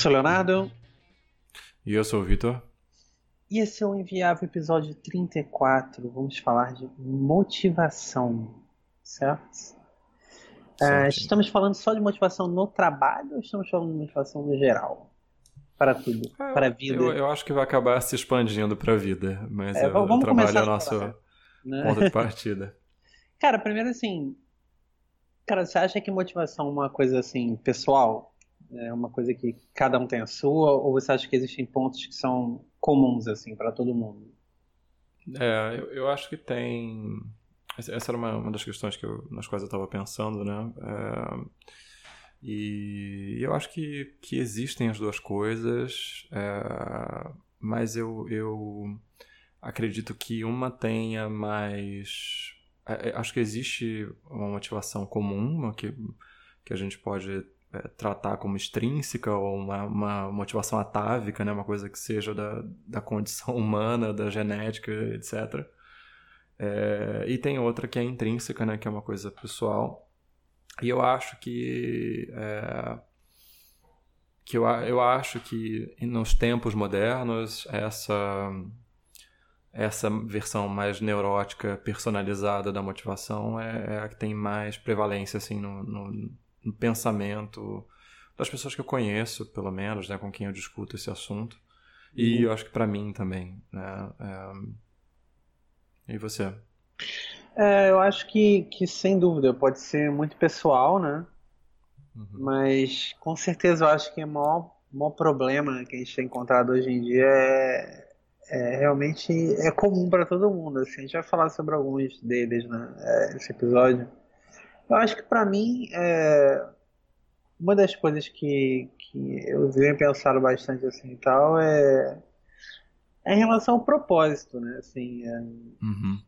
Eu sou o Leonardo. E eu sou o Vitor. E esse é o Enviável episódio 34. Vamos falar de motivação, certo? Uh, estamos falando só de motivação no trabalho ou estamos falando de motivação no geral? Para tudo, é, para a vida? Eu, eu, acho que vai acabar se expandindo para a vida, mas é, o, o trabalho é o nosso né? ponto de partida. Cara, primeiro assim, cara, você acha que motivação é uma coisa assim pessoal? É uma coisa que cada um tem a sua ou você acha que existem pontos que são comuns assim para todo mundo? É, eu, eu acho que tem essa era uma, uma das questões que eu, nas quais eu estava pensando, né? É, e eu acho que, que existem as duas coisas, é, mas eu, eu acredito que uma tenha mais. É, é acho que existe uma motivação comum que, que a gente pode tratar como extrínseca ou uma, uma, motivação atávica, né? uma coisa que seja da, da condição humana, da genética, etc. É, e tem outra que é intrínseca, né, que é uma coisa pessoal. E eu acho que é, que eu, eu acho que nos tempos modernos essa essa versão mais neurótica, personalizada da motivação é, é a que tem mais prevalência assim no, no, no, pensamento das pessoas que eu conheço, pelo menos, né, com quem eu discuto esse assunto. E uhum. eu acho que para mim também, né, é, e você? É, eu acho que, que sem dúvida pode ser muito pessoal, né? Uhum. Mas com certeza eu acho que o maior, maior problema que a gente tem encontrado hoje em dia é, é realmente é comum para todo mundo. Assim, a gente vai falar sobre alguns deles, né? É, esse episódio. Eu acho que para mim é, uma das coisas que, que eu venho pensando bastante assim e tal é é em relação ao propósito, né? Assim, é... uhum.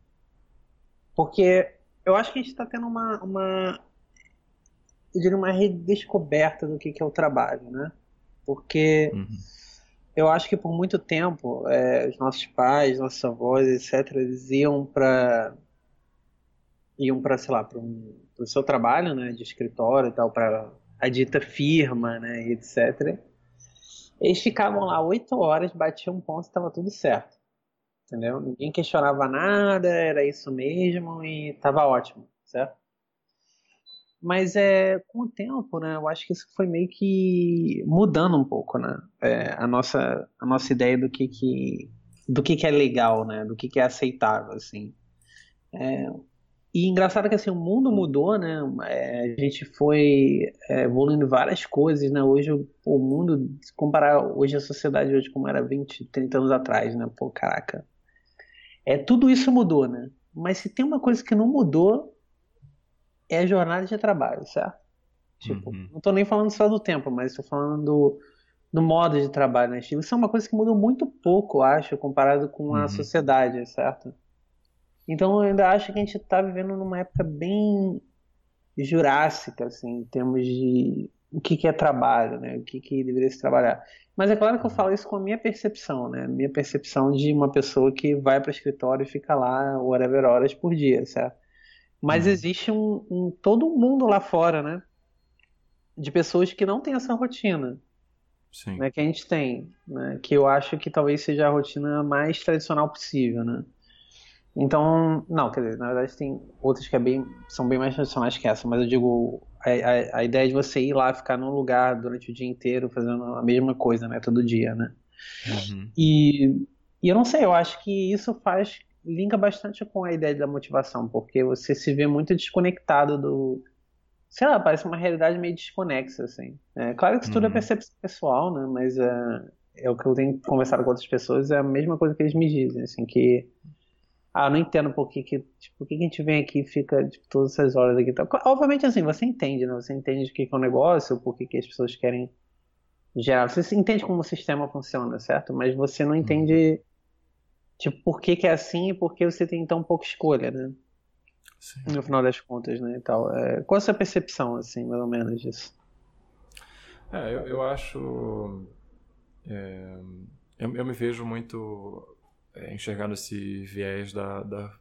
Porque eu acho que a gente está tendo uma, uma, eu diria uma redescoberta do que, que é o trabalho, né? Porque uhum. eu acho que por muito tempo é, os nossos pais, nossos avós, etc., eles iam para iam para sei lá para um, o seu trabalho, né, de escritório e tal, para a dita firma, né, etc. Eles ficavam lá oito horas, batiam um ponto e estava tudo certo. Entendeu? Ninguém questionava nada, era isso mesmo e estava ótimo, certo? Mas é com o tempo, né? Eu acho que isso foi meio que mudando um pouco, né? É, a nossa a nossa ideia do que que do que que é legal, né? Do que que é aceitável, assim. É, e engraçado que assim, o mundo mudou, né? É, a gente foi é, evoluindo várias coisas, né? Hoje o, mundo, se comparar hoje a sociedade hoje como era 20, 30 anos atrás, né? Pô, caraca. É, tudo isso mudou, né? Mas se tem uma coisa que não mudou, é a jornada de trabalho, certo? Tipo, uhum. não tô nem falando só do tempo, mas estou falando do, do modo de trabalho, né? Isso é uma coisa que mudou muito pouco, acho, comparado com a uhum. sociedade, certo? Então eu ainda acho que a gente está vivendo numa época bem jurássica, assim, em termos de o que, que é trabalho, né? O que, que deveria se trabalhar. Mas é claro que eu uhum. falo isso com a minha percepção, né? Minha percepção de uma pessoa que vai para o escritório e fica lá whatever horas por dia, certo? Mas uhum. existe um, um, todo um mundo lá fora, né? De pessoas que não têm essa rotina. Sim. Né, que a gente tem, né? Que eu acho que talvez seja a rotina mais tradicional possível, né? Então, não, quer dizer, na verdade tem outras que é bem, são bem mais tradicionais que essa, mas eu digo, a, a, a, ideia de você ir lá ficar num lugar durante o dia inteiro fazendo a mesma coisa, né, todo dia, né. Uhum. E, e eu não sei, eu acho que isso faz, linka bastante com a ideia da motivação, porque você se vê muito desconectado do, sei lá, parece uma realidade meio desconexa, assim. É, claro que isso tudo é uhum. percepção pessoal, né, mas é, é o que eu tenho conversado com outras pessoas, é a mesma coisa que eles me dizem, assim, que ah, não entendo por que, que, tipo, por que, que a gente vem aqui e fica tipo, todas essas horas aqui. Obviamente, assim, você entende, né? Você entende o que, que é um negócio, por que, que as pessoas querem gerar. Você entende como o sistema funciona, certo? Mas você não entende, tipo, por que, que é assim e por que você tem tão pouca escolha, né? Sim. No final das contas, né? E tal. É, qual a sua percepção, assim, mais ou menos, disso? É, eu, eu acho. É, eu, eu me vejo muito é, enxergando esse viés da, da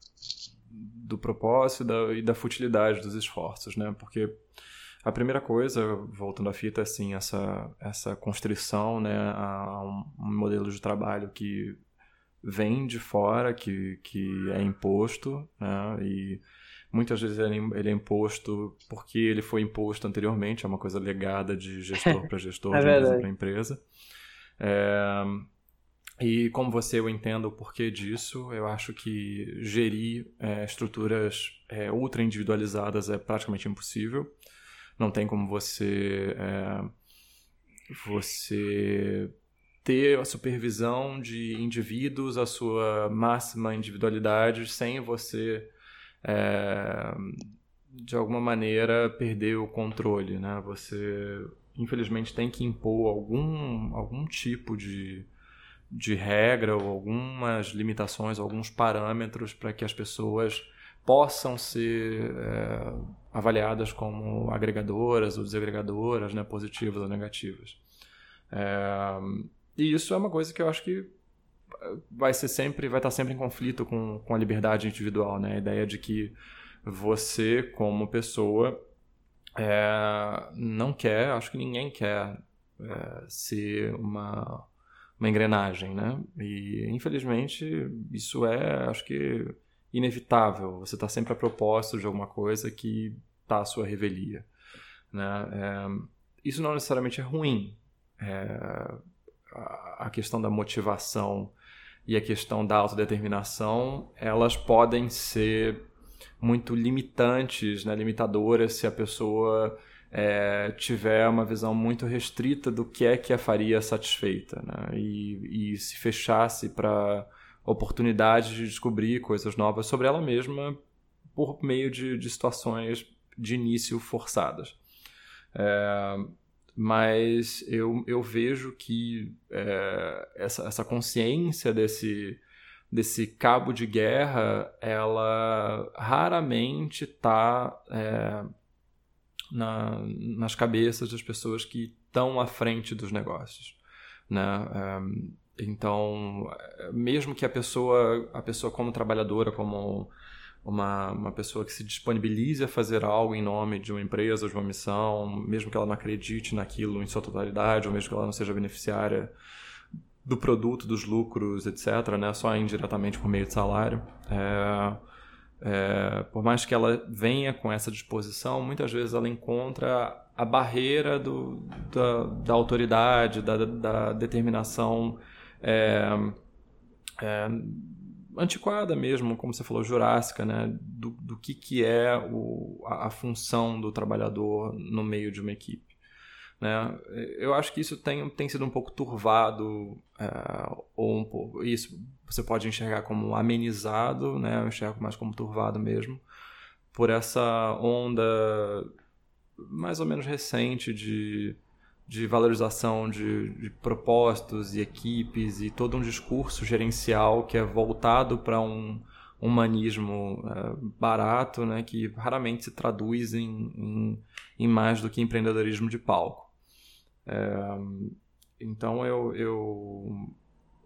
do propósito e da, e da, futilidade dos esforços, né? Porque A primeira coisa, voltando à fita, é assim, essa, essa constrição né, a um, um modelo de trabalho que vem de fora, que, que é imposto, né, e muitas vezes ele, é é imposto porque ele foi imposto anteriormente, é uma coisa legada de gestor para gestor, é de empresa para empresa. É, e como você eu entendo o porquê disso, eu acho que gerir é, estruturas é, ultra individualizadas é praticamente impossível. Não tem como você é, você ter a supervisão de indivíduos, a sua máxima individualidade, sem você é, de alguma maneira perder o controle, né? Você infelizmente tem que impor algum algum tipo de de regra ou algumas limitações, alguns parâmetros para que as pessoas possam ser é, avaliadas como agregadoras ou desagregadoras, né, positivas ou negativas. É, e isso é uma coisa que eu acho que vai ser sempre, vai estar sempre em conflito com, com a liberdade individual, né? A ideia de que você, como pessoa, é, não quer, acho que ninguém quer ser uma uma engrenagem, né? E infelizmente isso é, acho que inevitável. Você está sempre a propósito de alguma coisa que está à sua revelia, né? É, isso não necessariamente é ruim. É, a questão da motivação e a questão da autodeterminação, elas podem ser muito limitantes, né? limitadoras se a pessoa é, tiver uma visão muito restrita do que é que a faria satisfeita né? e, e se fechasse para oportunidades de descobrir coisas novas sobre ela mesma por meio de, de situações de início forçadas. É, mas eu, eu vejo que é, essa, essa consciência desse, desse cabo de guerra, ela raramente está é, na, nas cabeças das pessoas que estão à frente dos negócios. Né? Um, então, mesmo que a pessoa, a pessoa como trabalhadora, como uma, uma pessoa que se disponibilize a fazer algo em nome de uma empresa, de uma missão, mesmo que ela não acredite naquilo em sua totalidade, ou mesmo que ela não seja beneficiária do produto, dos lucros, etc., né? só indiretamente por meio de salário. É, é, por mais que ela venha com essa disposição, muitas vezes ela encontra a barreira do, da, da autoridade, da, da determinação é, é, antiquada mesmo, como você falou, jurássica, né? do, do que, que é o, a, a função do trabalhador no meio de uma equipe. Né? Eu acho que isso tem, tem sido um pouco turvado, é, ou um pouco, isso você pode enxergar como amenizado, né? eu enxergo mais como turvado mesmo, por essa onda mais ou menos recente de, de valorização de, de propósitos e equipes e todo um discurso gerencial que é voltado para um humanismo é, barato, né, que raramente se traduz em, em, em mais do que empreendedorismo de palco. É, então eu, eu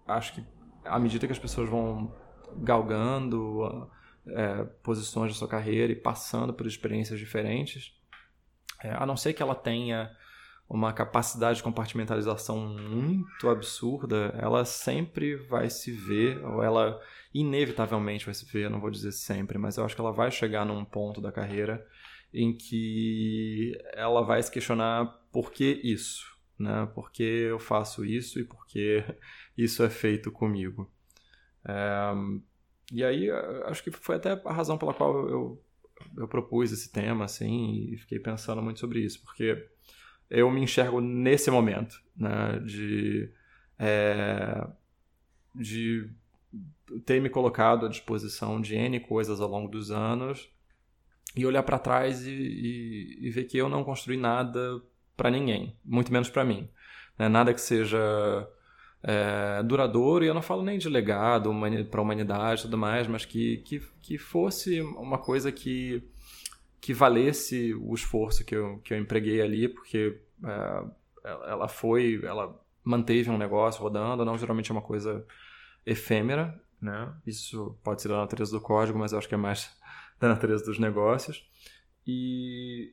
acho que à medida que as pessoas vão galgando é, posições da sua carreira e passando por experiências diferentes, é, a não ser que ela tenha uma capacidade de compartimentalização muito absurda, ela sempre vai se ver, ou ela inevitavelmente vai se ver, não vou dizer sempre, mas eu acho que ela vai chegar num ponto da carreira em que ela vai se questionar por que isso, né? Por que eu faço isso e por que isso é feito comigo. É, e aí, acho que foi até a razão pela qual eu, eu propus esse tema, assim, e fiquei pensando muito sobre isso, porque eu me enxergo nesse momento, né? De, é, de ter me colocado à disposição de N coisas ao longo dos anos e olhar para trás e, e, e, ver que eu não construí nada para ninguém, muito menos para mim. Né? Nada que seja é, duradouro, e eu não falo nem de legado para a humanidade e tudo mais, mas que, que, que fosse uma coisa que, que valesse o esforço que eu, que eu empreguei ali, porque é, ela foi, ela manteve um negócio rodando, não geralmente é uma coisa efêmera, né? Isso pode ser da natureza do código, mas eu acho que é mais da natureza dos negócios. E,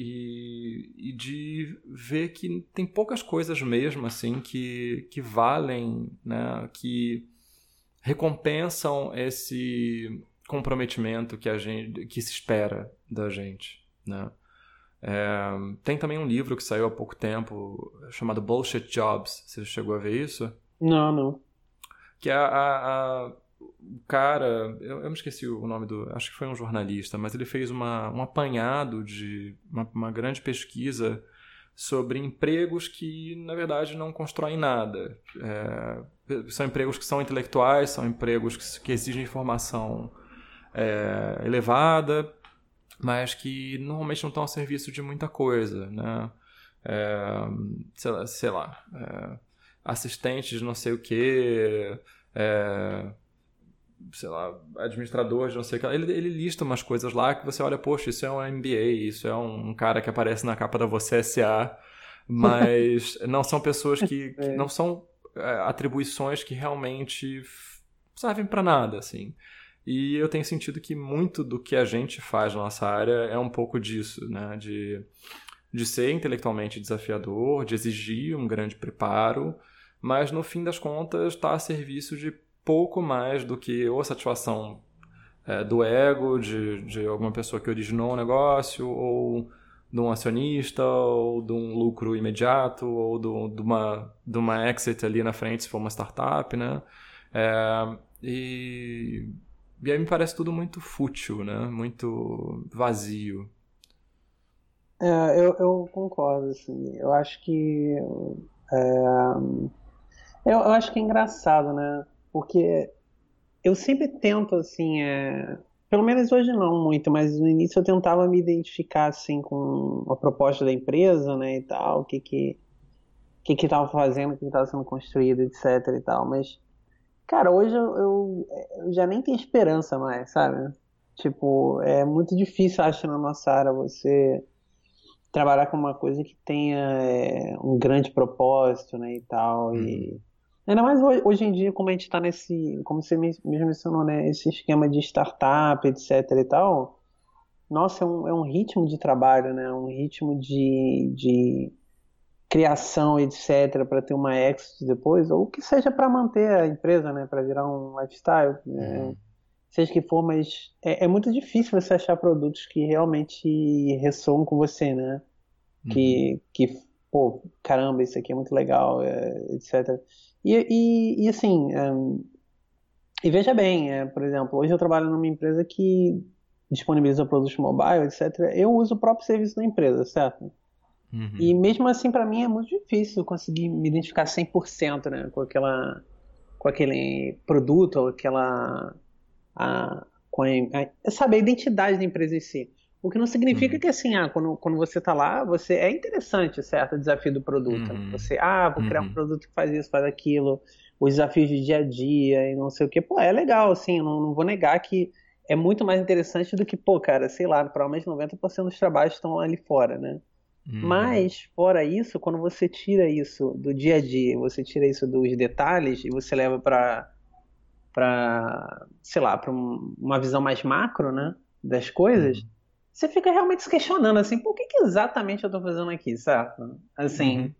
e, e, de ver que tem poucas coisas mesmo assim que, que valem, né, que recompensam esse comprometimento que a gente que se espera da gente, né? É, tem também um livro que saiu há pouco tempo chamado Bullshit Jobs. Você chegou a ver isso? Não, não. Que é a, a, a o cara, eu, eu me esqueci o nome do, acho que foi um jornalista, mas ele fez uma, um apanhado de uma, uma grande pesquisa sobre empregos que, na verdade, não constroem nada. É, são empregos que são intelectuais, são empregos que, que exigem informação é, elevada, mas que normalmente não estão a serviço de muita coisa, né? É, sei lá, sei lá é, assistentes não sei o que, é, sei lá, administrador de não sei o que. Ele, ele lista umas coisas lá que você olha, poxa, isso é um MBA, isso é um, cara que aparece na capa da Você SA, mas não são pessoas que, que é. não são é, atribuições que realmente servem para nada, assim. E eu tenho sentido que muito do que a gente faz na nossa área é um pouco disso, né? De, de ser intelectualmente desafiador, de exigir um grande preparo, mas no fim das contas está a serviço de pouco mais do que ou satisfação é, do ego de, de alguma pessoa que originou um negócio, ou de um acionista, ou de um lucro imediato, ou de, uma, de uma exit ali na frente se for uma startup, né? É, e e aí me parece tudo muito fútil, né? Muito vazio. É, eu, eu concordo, assim. Eu acho que. É, eu, eu, acho que é engraçado, né? Porque eu sempre tento, assim. É, pelo menos hoje não muito, mas no início eu tentava me identificar, assim, com a proposta da empresa, né? E tal, o que que. O que estava fazendo, o que estava sendo construído, etc e tal. Mas Cara, hoje eu, eu, eu, já nem tenho esperança mais, sabe? Tipo, é muito difícil, acho, na nossa área você trabalhar com uma coisa que tenha é, um grande propósito, né, e tal. E uhum. Ainda mais hoje, em dia, como a gente está nesse, como você mesmo mencionou, né, esse esquema de startup, etc e tal. Nossa, é um, é um ritmo de trabalho, né? Um ritmo de, de criação, etc., para ter uma exit depois, ou que seja para manter a empresa, né, para virar um lifestyle, né, uhum. seja que for, mas é, é, muito difícil você achar produtos que realmente ressoam com você, né, uhum. que, que, pô, caramba, isso aqui é muito legal, é, etc. E, e, e assim, um, e veja bem, é, por exemplo, hoje eu trabalho numa empresa que disponibiliza produtos mobile, etc. Eu uso o próprio serviço da empresa, certo? Uhum. E mesmo assim, para mim, é muito difícil conseguir me identificar 100% né, com, aquela, com aquele produto, ou aquela. A, com a, a, sabe, a identidade da empresa em si. O que não significa uhum. que, assim, ah, quando, quando você está lá, você é interessante, certo? O desafio do produto. Uhum. Você, ah, vou criar um uhum. produto que faz isso, faz aquilo, os desafios de dia a dia e não sei o que. Pô, é legal, assim, não, não vou negar que é muito mais interessante do que, pô, cara, sei lá, provavelmente 90% dos trabalhos estão ali fora, né? Uhum. Mas, fora isso, quando você tira isso do dia a dia, você tira isso dos detalhes e você leva para para sei lá, para um, uma visão mais macro, né, das coisas, uhum. Você fica realmente se questionando assim, por que, que exatamente eu estou fazendo aqui, certo? Assim, uhum.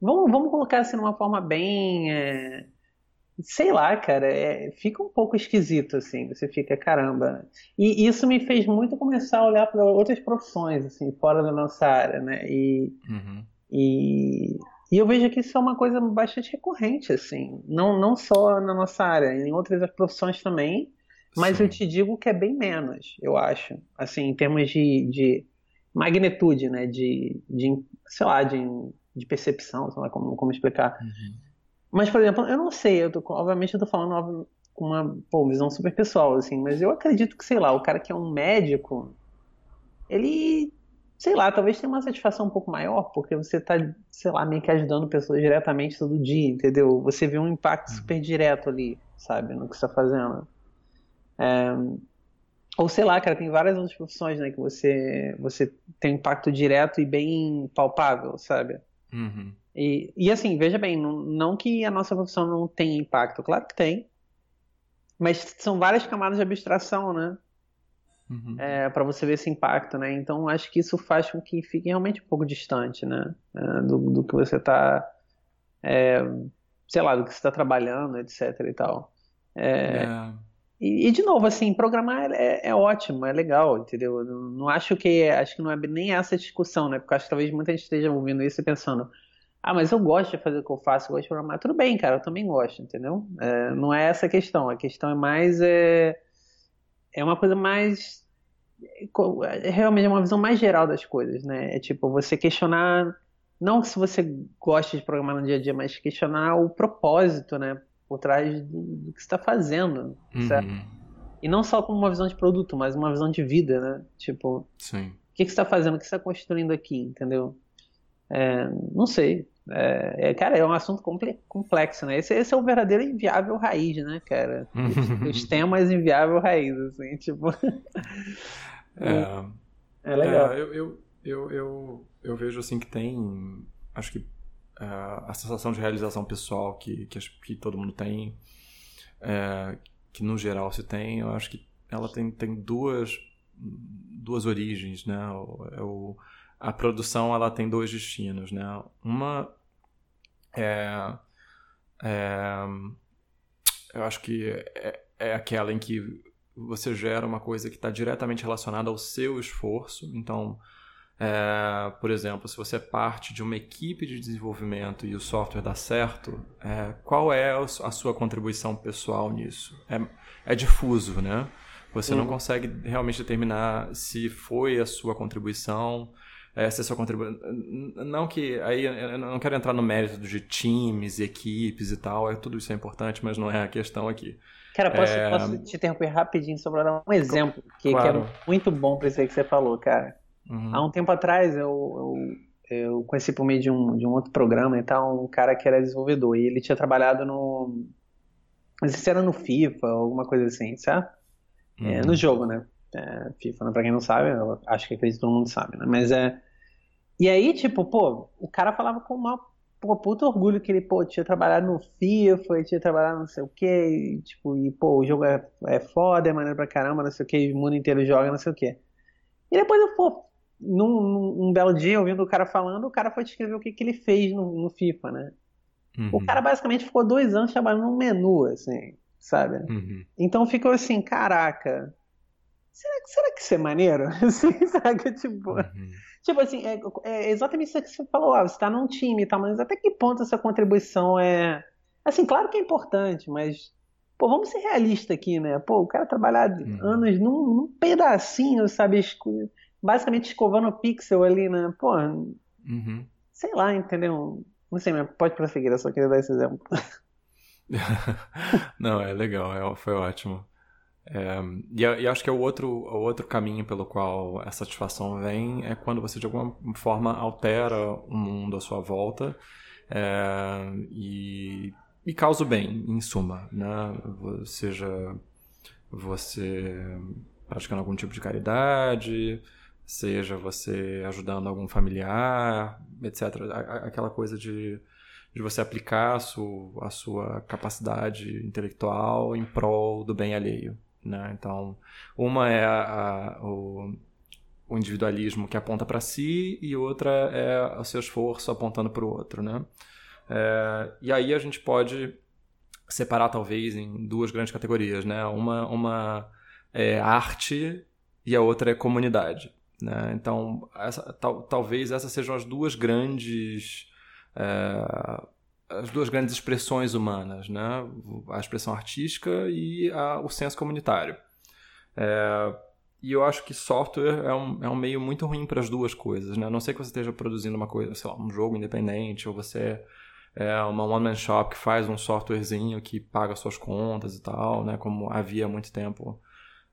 vamos, vamos colocar assim numa forma bem é, sei lá, cara, é, fica um pouco esquisito, assim, você fica, caramba. E isso me fez muito começar a olhar para outras profissões, assim, fora da nossa área, né? E, uhum. e, e, eu vejo que isso é uma coisa bastante recorrente, assim, não, não só na nossa área, em outras profissões também, mas Sim. eu te digo que é bem menos, eu acho, assim, em termos de, de magnitude, né? De, de, sei lá, de, de percepção, sei lá como, como explicar. Uhum. Mas, por exemplo, eu não sei, eu tô, obviamente eu tô falando com uma pô, visão super pessoal, assim, mas eu acredito que, sei lá, o cara que é um médico, ele, sei lá, talvez tenha uma satisfação um pouco maior, porque você tá, sei lá, meio que ajudando pessoas diretamente todo dia, entendeu? Você vê um impacto uhum. super direto ali, sabe, no que você tá fazendo. É, ou sei lá, cara, tem várias outras profissões, né, que você, você tem impacto direto e bem palpável, sabe? Uhum. E, e assim, veja bem, não, não que a nossa profissão não tenha impacto, claro que tem. Mas são várias camadas de abstração, né? uhum. é, para você ver esse impacto, né? Então acho que isso faz com que fique realmente um pouco distante, né? É, do, do, que você está, é, sei lá, do que você está trabalhando, etc. e tal. É, é. E, e, de novo, assim, programar é, é, ótimo, é legal, entendeu? Não, não acho que acho que não é nem essa discussão, né? Porque acho que talvez muita gente esteja ouvindo isso e pensando, ah, mas eu gosto de fazer o que eu faço, eu gosto de programar. Tudo bem, cara, eu também gosto, entendeu? É, não é essa a questão. A questão é mais. É, é uma coisa mais. É realmente é uma visão mais geral das coisas, né? É tipo, você questionar. Não se você gosta de programar no dia a dia, mas questionar o propósito, né? Por trás do, que você está fazendo, uhum. E não só como uma visão de produto, mas uma visão de vida, né? Tipo, Sim. o que, que você está fazendo, o que você está construindo aqui, entendeu? É, não sei. É, é, cara, é um assunto complexo, né? Esse, esse é o verdadeiro inviável raiz, né, cara? Os, os temas inviável raiz, assim, tipo. é, é legal. É, eu, eu, eu, eu, eu, vejo assim que tem. Acho que a sensação de realização pessoal que, que, que todo mundo tem, é, que no geral se tem, eu acho que ela tem, tem duas, duas origens, né? É o a produção ela tem dois destinos, né? Uma é, é eu acho que é, é, aquela em que você gera uma coisa que está diretamente relacionada ao seu esforço. Então, é, por exemplo, se você é parte de uma equipe de desenvolvimento e o software dá certo, é, qual é a sua contribuição pessoal nisso? É, é difuso, né? Você uhum. não consegue realmente determinar se foi a sua contribuição, essa é a sua contribuição. Não que. Aí eu não quero entrar no mérito de times, equipes e tal, é, tudo isso é importante, mas não é a questão aqui. Cara, posso, é... posso te interromper rapidinho só para dar um exemplo que, claro. que é muito bom para isso aí que você falou, cara. Uhum. Há um tempo atrás eu, eu, eu, conheci por meio de um, de um outro programa e tal, um cara que era desenvolvedor e ele tinha trabalhado no. Não sei se era no FIFA alguma coisa assim, certo? É, uhum. É, no jogo, né? É, FIFA, né? pra quem não sabe, eu acho que acredito que todo mundo sabe, né? Mas é. E aí, tipo, pô, o cara falava com uma pô, puta orgulho que ele, pô, tinha trabalhado no FIFA, tinha trabalhado não sei o que, e, tipo, e, pô, o jogo é, é foda, é maneiro pra caramba, não sei o que, o mundo inteiro joga, não sei o que. E depois eu, pô, num, num, belo dia, ouvindo o cara falando, o cara foi descrever o que, que ele fez no, no FIFA, né? Uhum. O cara basicamente ficou dois anos trabalhando num menu, assim, sabe? Uhum. Então ficou assim, caraca, será, será que isso é maneiro? Assim, sabe? Tipo, uhum. tipo assim, é, é, exatamente isso que você falou, ah, você está num time e tal, mas até que ponto essa contribuição é. Assim, claro que é importante, mas. Pô, vamos ser realistas aqui, né? Pô, o cara trabalhar uhum. anos num, num, pedacinho, sabe? Basicamente escovando pixel ali, né? Pô, uhum. sei lá, entendeu? Não sei, mas pode prosseguir, eu só queria dar esse exemplo. Não, é legal, é, foi ótimo. É, e, e, acho que é o outro, o outro caminho pelo qual essa satisfação vem é quando você de alguma forma altera o mundo à sua volta é, e, e causa o bem, em suma, né? Seja você praticando algum tipo de caridade, seja você ajudando algum familiar, etc. Aquela coisa de, de você aplicar a sua, a sua capacidade intelectual em prol do bem alheio. Né? Então, uma é a, a, o, o, individualismo que aponta para si e outra é o seu esforço apontando para o outro. Né? É, e aí a gente pode separar talvez em duas grandes categorias. Né? Uma, uma é arte e a outra é comunidade. Né? Então, essa, tal, talvez essas sejam as duas grandes é, as duas grandes expressões humanas, né? a expressão artística e a, o senso comunitário. É, e eu acho que software é um, é um meio muito ruim para as duas coisas. Né? A não ser que você esteja produzindo uma coisa, sei lá, um jogo independente, ou você é uma one-man shop que faz um softwarezinho que paga suas contas e tal, né? como havia há muito tempo.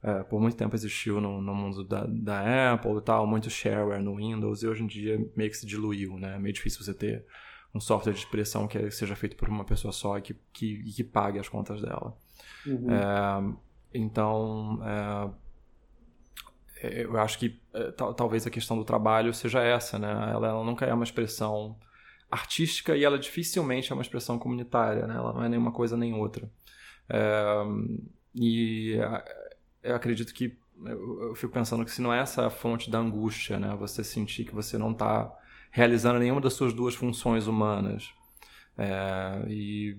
É, por muito tempo existiu no, no mundo da, da Apple e tal, muito shareware no Windows, e hoje em dia meio que se diluiu, né? É meio difícil você ter um software de expressão que seja feito por uma pessoa só e que, que, que pague as contas dela. Uhum. É, então, é, eu acho que talvez a questão do trabalho seja essa, né? Ela, ela, nunca é uma expressão artística e ela dificilmente é uma expressão comunitária, né? Ela não é nenhuma coisa nem outra. E eu acredito que eu, eu, fico pensando que se não é essa a fonte da angústia, né? Você sentir que você não está realizando nenhuma das suas duas funções humanas. É, e,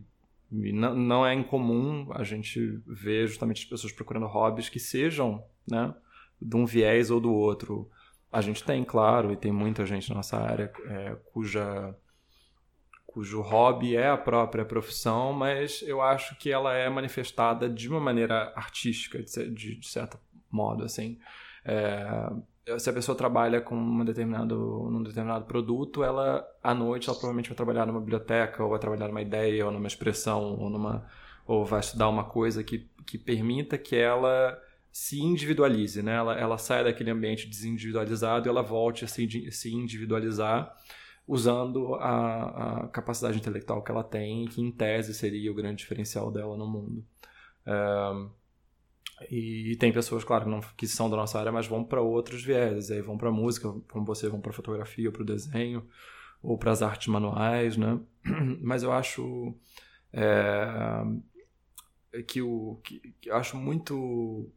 e não, não, é incomum a gente ver justamente as pessoas procurando hobbies que sejam, né? De um viés ou do outro. A gente tem, claro, e tem muita gente na nossa área é, cuja cujo hobby é a própria profissão, mas eu acho que ela é manifestada de uma maneira artística, de, de, de certo modo, assim. É, se a pessoa trabalha com uma determinado, um determinado produto, ela à noite ela provavelmente vai trabalhar numa biblioteca, ou vai trabalhar numa ideia, ou numa expressão, ou numa ou vai estudar uma coisa que, que permita que ela se individualize, né? Ela, ela saia daquele ambiente desindividualizado e ela volte a se, se individualizar usando a, a, capacidade intelectual que ela tem, que em tese seria o grande diferencial dela no mundo. E tem pessoas, claro, não, que são da nossa área, mas vão para outros vieses, aí vão para música, como você, vão para fotografia, para o desenho, ou para as artes manuais, né? Mas eu acho é, que o que, que acho muito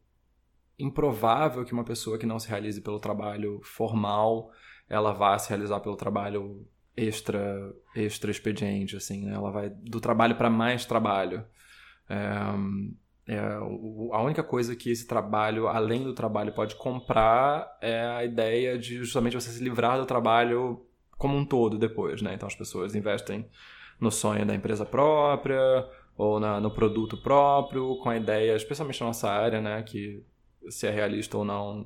improvável que uma pessoa que não se realize pelo trabalho formal ela vá se realizar pelo trabalho extra extra expediente assim né? ela vai do trabalho para mais trabalho. É, é, a única coisa que esse trabalho além do trabalho pode comprar é a ideia de justamente você se livrar do trabalho como um todo depois né? Então as pessoas investem no sonho da empresa própria ou na, no produto próprio com a ideia especialmente na nossa área né? Que se é realista ou não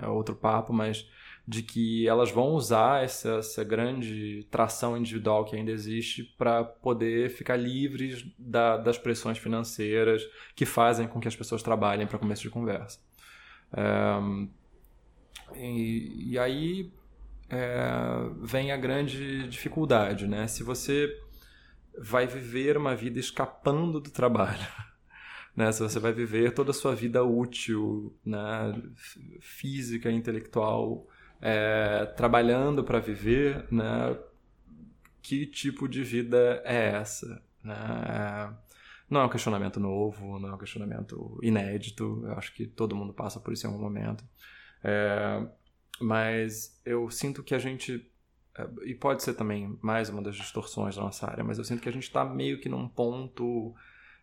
é outro papo mas de que elas vão usar essa, essa grande tração individual que ainda existe para poder ficar livres da, das pressões financeiras que fazem com que as pessoas trabalhem para começo de conversa. É, e, e, aí é, vem a grande dificuldade, né? Se você vai viver uma vida escapando do trabalho, né? Se você vai viver toda a sua vida útil, né? física, intelectual, é, trabalhando para viver, né? Que tipo de vida é essa? Né? Não é um questionamento novo, não é um questionamento inédito. Eu acho que todo mundo passa por isso em algum momento. É, mas eu sinto que a gente é, e pode ser também mais uma das distorções da nossa área, mas eu sinto que a gente está meio que num ponto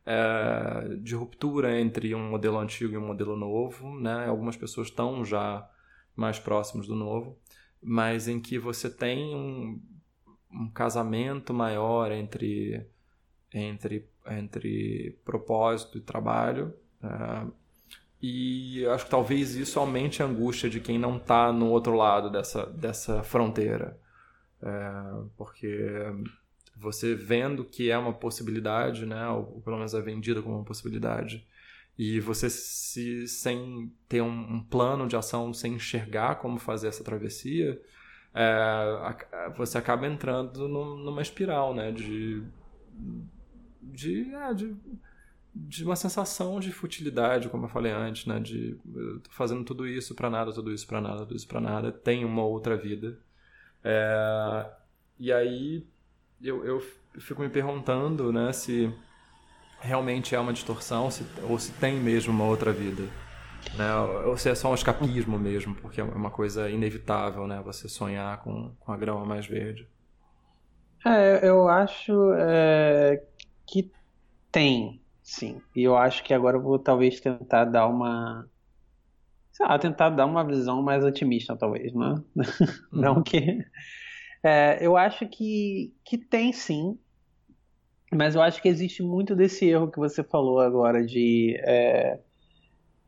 é, de ruptura entre um modelo antigo e um modelo novo, né? Algumas pessoas estão já mais próximos do novo, mas em que você tem um, um casamento maior entre, entre, entre propósito e trabalho. Uh, e acho que talvez isso aumente a angústia de quem não está no outro lado dessa, dessa fronteira. Uh, porque você vendo que é uma possibilidade, né, ou pelo menos é vendida como uma possibilidade, e você se sem ter um, um, plano de ação, sem enxergar como fazer essa travessia, é, você acaba entrando numa espiral, né? De, de, é, de, de, uma sensação de futilidade, como eu falei antes, né? De fazendo tudo isso para nada, tudo isso para nada, tudo isso para nada. Tem uma outra vida. É, e aí eu, eu fico me perguntando, né? Se realmente é uma distorção se, ou se tem mesmo uma outra vida. Né? Ou se é só um escapismo mesmo, porque é uma coisa inevitável, né? Você sonhar com, com a grama mais verde. É, eu acho é, que tem, sim. E eu acho que agora eu vou talvez tentar dar uma. Sei lá, tentar dar uma visão mais otimista, talvez, né? Não uhum. que. É, eu acho que, que tem sim. Mas eu acho que existe muito desse erro que você falou agora de é,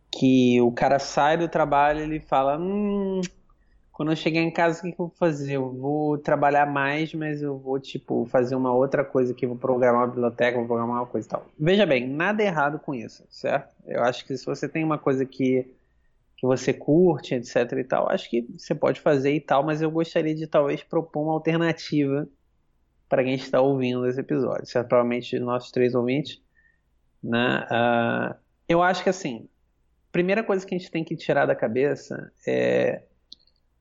que o cara sai do trabalho e ele fala, hum, quando eu chegar em casa o que, que eu vou fazer? Eu vou trabalhar mais, mas eu vou tipo fazer uma outra coisa aqui, vou programar uma biblioteca, vou programar uma coisa e tal. Veja bem, nada errado com isso, certo? Eu acho que se você tem uma coisa que que você curte, etc e tal, acho que você pode fazer e tal, mas eu gostaria de talvez propor uma alternativa para quem está ouvindo esse episódio, certo? provavelmente nossos três ouvintes, né? Uh, eu acho que assim, primeira coisa que a gente tem que tirar da cabeça é,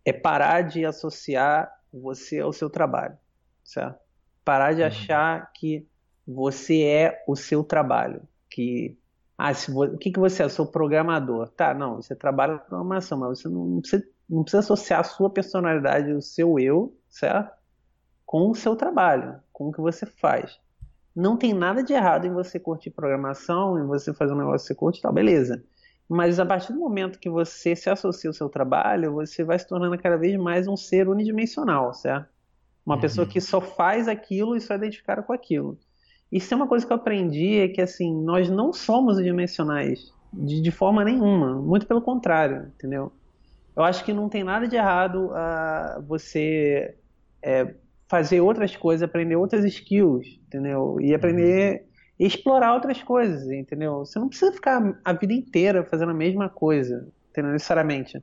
é parar de associar você ao seu trabalho, certo? Parar de uhum. achar que você é o seu trabalho, que Ah, se, o que, que você é? Eu sou programador. Tá, não, você trabalha com programação, mas você não precisa, não precisa associar a sua personalidade, o seu eu, certo? Com o seu trabalho, com o que você faz. Não tem nada de errado em você curtir programação, em você fazer um negócio que você curte e tal, beleza. Mas a partir do momento que você se associa ao seu trabalho, você vai se tornando cada vez mais um ser unidimensional, certo? Uma uhum. pessoa que só faz aquilo e só é identificada com aquilo. Isso é uma coisa que eu aprendi, é que assim, nós não somos unidimensionais de, de forma nenhuma, muito pelo contrário, entendeu? Eu acho que não tem nada de errado a você é, fazer outras coisas, aprender outras skills, entendeu? E aprender e explorar outras coisas, entendeu? Você não precisa ficar a vida inteira fazendo a mesma coisa, entendeu? Necessariamente.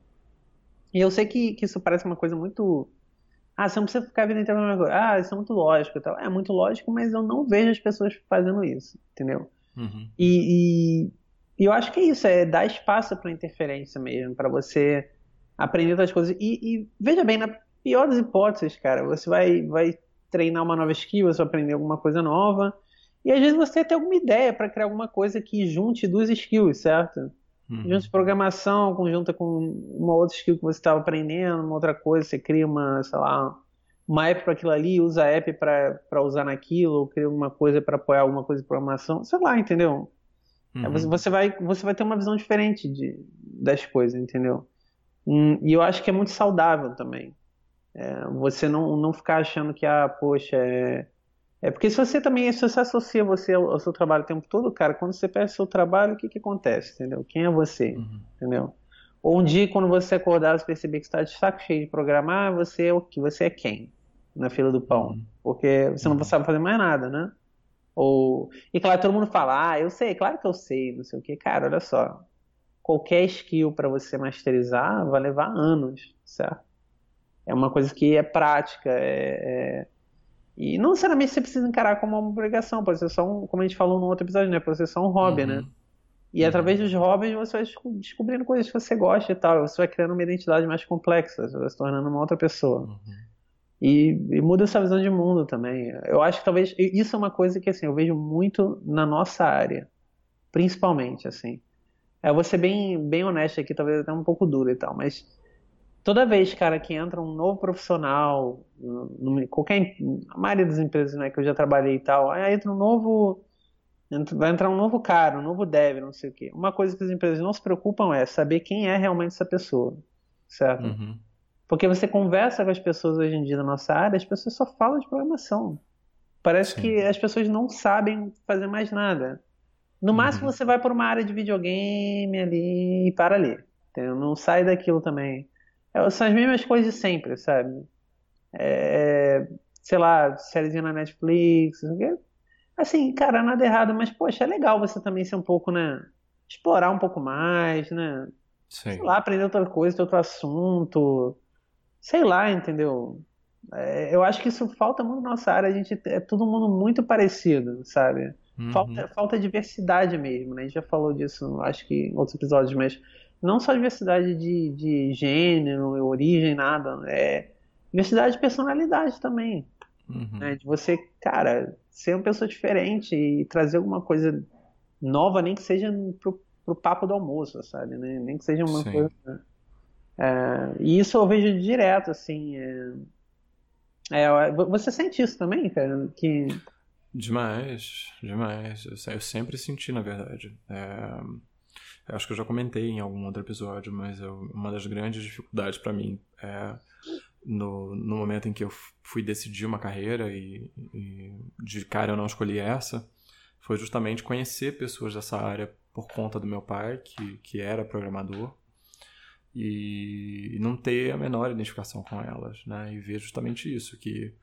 E eu sei que, que isso parece uma coisa muito. Ah, você não precisa ficar a vida inteira fazendo a mesma coisa. Ah, isso é muito lógico e tal. É muito lógico, mas eu não vejo as pessoas fazendo isso, entendeu? Uhum. E, e, e, eu acho que é isso, é dar espaço para interferência mesmo, para você aprender outras coisas. E, e, veja bem, na pior das hipóteses, cara, você vai, vai treinar uma nova skill, você vai aprender alguma coisa nova e às vezes você tem alguma ideia para criar alguma coisa que junte duas skills, certo? Uhum. Junte programação, conjunta com uma outra skill que você estava aprendendo, uma outra coisa, você cria uma, sei lá, uma app para aquilo ali, usa a app para usar naquilo, ou cria alguma coisa para apoiar alguma coisa de programação, sei lá, entendeu? É, uhum. Você, vai, você vai ter uma visão diferente de, das coisas, entendeu? Hum, e eu acho que é muito saudável também. É, você não, não ficar achando que, ah, poxa, é é porque se você também se você associa você ao, ao, seu trabalho o tempo todo, cara, quando você perde seu trabalho, o que, que acontece? Entendeu? Quem é você? Uhum. Entendeu? Ou um dia, quando você acordar e perceber que está de saco cheio de programar, você é o que? Você é quem? Na fila do pão. Uhum. Porque você não uhum. sabe fazer mais nada, né? Ou... E claro, todo mundo fala, ah, eu sei, claro que eu sei, não sei o que. Cara, olha só. Qualquer skill para você masterizar vai levar anos, certo? É uma coisa que é prática, é, é e não necessariamente você precisa encarar como uma obrigação, pode ser só um, como a gente falou no outro episódio, né? Pode ser só um hobby, uhum. né? E uhum. através dos hobbies você vai descobrindo coisas que você gosta e tal. Você vai criando uma identidade mais complexa, você vai se tornando uma outra pessoa. Uhum. E, e, muda essa visão de mundo também. Eu acho que talvez isso é uma coisa que assim eu vejo muito na nossa área, principalmente assim. Eu vou ser bem bem honesto aqui, talvez até um pouco duro e tal, mas toda vez, cara, que entra um novo profissional, no, qualquer, a maioria das empresas né, que eu já trabalhei e tal, aí entra um novo, vai entrar um novo cara, um novo dev, não sei o quê. Uma coisa que as empresas não se preocupam é saber quem é realmente essa pessoa, certo? Uhum. Porque você conversa com as pessoas hoje em dia na nossa área, as pessoas só falam de programação. Parece Sim. que as pessoas não sabem fazer mais nada. No máximo uhum. você vai para uma área de videogame ali e para ali. Entendeu? Não sai daquilo também. É, são as mesmas coisas de sempre, sabe? É, sei lá, sériezinha na Netflix, assim, cara, nada errado, mas poxa, é legal você também ser um pouco, né? Explorar um pouco mais, né? Sim. Sei lá, aprender outra coisa, outro assunto. Sei lá, entendeu? É, eu acho que isso falta muito na nossa área, a gente é todo mundo muito parecido, sabe? Uhum. Falta, falta diversidade mesmo, né? A gente já falou disso, acho que em outros episódios, mas não só diversidade de, de gênero, origem, nada. É diversidade de personalidade também. Uhum. Né? De você, cara, ser uma pessoa diferente e trazer alguma coisa nova, nem que seja pro, pro papo do almoço, sabe? Né? Nem que seja uma Sim. coisa. É, e isso eu vejo direto, assim. É, é, você sente isso também, cara? Que... Demais, demais. Eu, sempre senti, na verdade. É acho que eu já comentei em algum outro episódio, mas eu, uma das grandes dificuldades para mim é no, no momento em que eu fui decidir uma carreira e, e, de cara eu não escolhi essa, foi justamente conhecer pessoas dessa área por conta do meu pai, que, que era programador, e, e não ter a menor identificação com elas, né? E ver justamente isso, que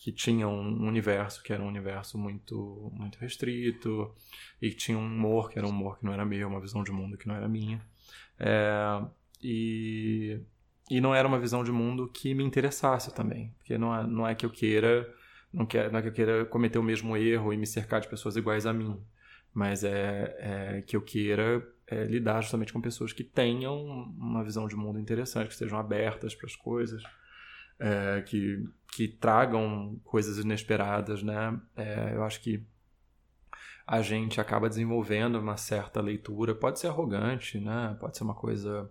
que tinha um universo que era um universo muito muito restrito e tinha um humor que era um humor que não era meu, uma visão de mundo que não era minha. É, e, e não era uma visão de mundo que me interessasse também, porque não é, não é que eu queira não, quer, não é que eu queira cometer o mesmo erro e me cercar de pessoas iguais a mim, mas é, é que eu queira é, lidar justamente com pessoas que tenham uma visão de mundo interessante, que estejam abertas para as coisas, é, que que tragam coisas inesperadas, né? É, eu acho que a gente acaba desenvolvendo uma certa leitura. Pode ser arrogante, né? Pode ser uma coisa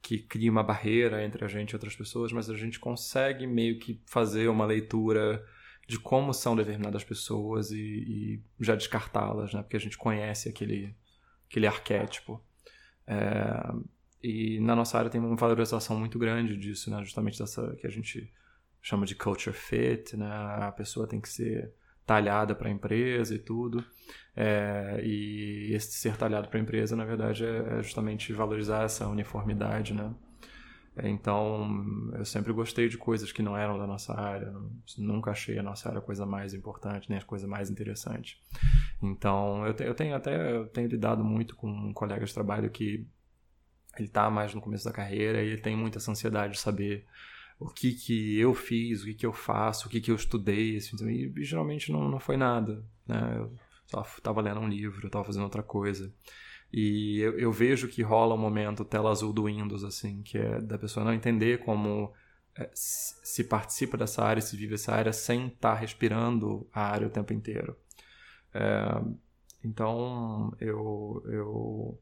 que cria uma barreira entre a gente e outras pessoas, mas a gente consegue meio que fazer uma leitura de como são determinadas pessoas e, e já descartá-las, né? Porque a gente conhece aquele, aquele arquétipo. É, e na nossa área tem uma valorização muito grande disso, né? Justamente dessa que a gente chama de culture fit, né? A pessoa tem que ser talhada para a empresa e tudo. É, e esse ser talhado para a empresa, na verdade, é, é, justamente valorizar essa uniformidade, né? É, então, eu sempre gostei de coisas que não eram da nossa área, nunca achei a nossa área a coisa mais importante, nem a coisa mais interessante. Então, eu, te, eu tenho até eu tenho lidado muito com um colega de trabalho que ele está mais no começo da carreira e ele tem muita ansiedade de saber o que que eu fiz, o que que eu faço, o que que eu estudei, assim, e, geralmente não, não foi nada, né? Eu só estava lendo um livro, estava fazendo outra coisa. E eu, eu, vejo que rola um momento tela azul do Windows, assim, que é da pessoa não entender como é, se participa dessa área, se vive essa área sem estar tá respirando a área o tempo inteiro. É, então, eu, eu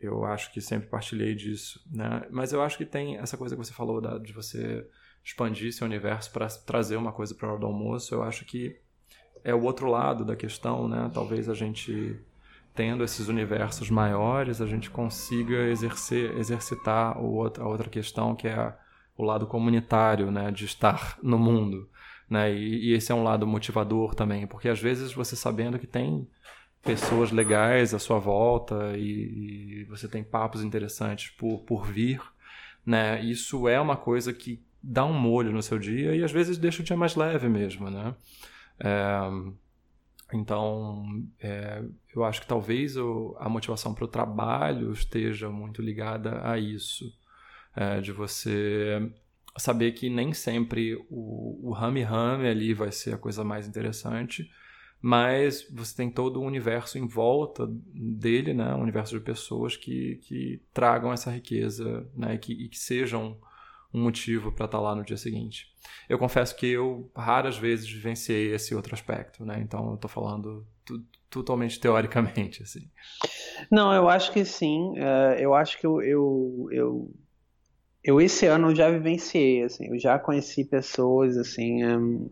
eu acho que sempre partilhei disso, né? Mas eu acho que tem essa coisa que você falou da, de você expandir seu universo para trazer uma coisa para hora do almoço. Eu acho que é o outro lado da questão, né? Talvez a gente tendo esses universos maiores, a gente consiga exercer, exercitar o outro, a outra questão que é o lado comunitário, né? De estar no mundo, né? E, e esse é um lado motivador também, porque às vezes você sabendo que tem pessoas legais à sua volta e, e você tem papos interessantes por, por vir, né? Isso é uma coisa que dá um molho no seu dia e às vezes deixa o dia mais leve mesmo, né? É, então, é, eu acho que talvez o, a motivação para o trabalho esteja muito ligada a isso, é, de você saber que nem sempre o, rame-rame ali vai ser a coisa mais interessante, mas você tem todo um universo em volta dele, né? um universo de pessoas que, que tragam essa riqueza né? e, que, e que sejam um motivo para estar tá lá no dia seguinte. Eu confesso que eu raras vezes vivenciei esse outro aspecto, né? Então eu estou falando totalmente teoricamente, assim. Não, eu acho que sim. Uh, eu acho que eu, eu, eu, eu, esse ano já vivenciei, assim. Eu já conheci pessoas, assim. Um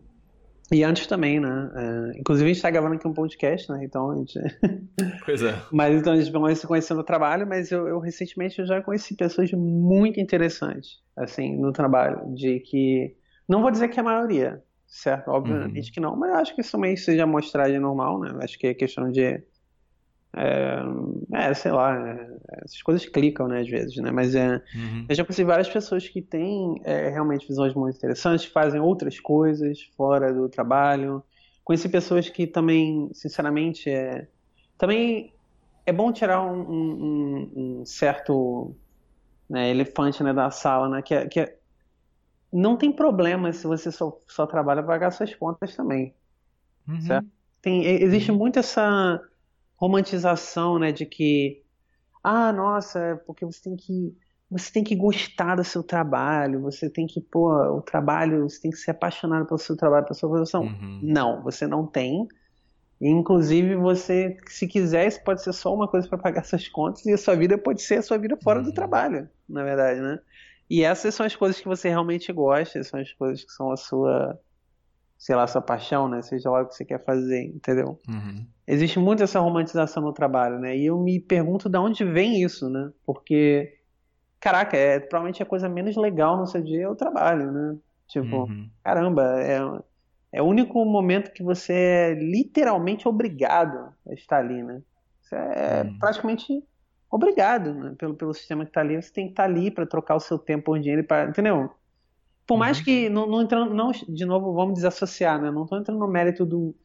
e antes também, né? É, inclusive a gente está gravando aqui um podcast, né? Então a gente. Pois é. mas então a gente vai se conhecendo no trabalho, mas eu, eu, recentemente eu já conheci pessoas muito interessantes, assim, no trabalho, de que. Não vou dizer que é a maioria, certo? Obviamente uhum. que não, mas eu acho que isso também seja amostragem normal, né? Acho que é questão de é, é, sei lá, é, essas coisas clicam, né, às vezes, né? Mas é, uhum. eu já conheci várias pessoas que têm é, realmente visões muito interessantes, fazem outras coisas fora do trabalho. Conheci pessoas que também, sinceramente, é, também é bom tirar um, um, um certo né, elefante né, da sala, né? Que, é, que é, não tem problema se você só, só trabalha para pagar suas contas também, uhum. certo? Tem, existe uhum. muito essa romantização, né, de que ah, nossa, é porque você tem que você tem que gostar do seu trabalho, você tem que, pô, o trabalho, você tem que ser apaixonado pelo seu trabalho, pela sua profissão. Uhum. Não, você não tem. inclusive, você, se quiser, isso pode ser só uma coisa para pagar suas contas e a sua vida pode ser a sua vida fora uhum. do trabalho, na verdade, né? E essas são as coisas que você realmente gosta, são as coisas que são a sua sei lá, sua paixão, né? Seja lá o que você quer fazer, entendeu? Uhum. Existe muito essa romantização no trabalho, né? E eu me pergunto de onde vem isso, né? Porque, caraca, é, provavelmente a coisa menos legal no seu dia é o trabalho, né? Tipo, uhum. caramba, é, é o único momento que você é literalmente obrigado a estar ali, né? Você é uhum. praticamente obrigado, né? Pelo, pelo sistema que está ali, você tem que estar ali para trocar o seu tempo por dinheiro, pra, entendeu? Por mais uhum. que, não, não entrando, não, de novo, vamos desassociar, né? Não estou entrando no mérito do,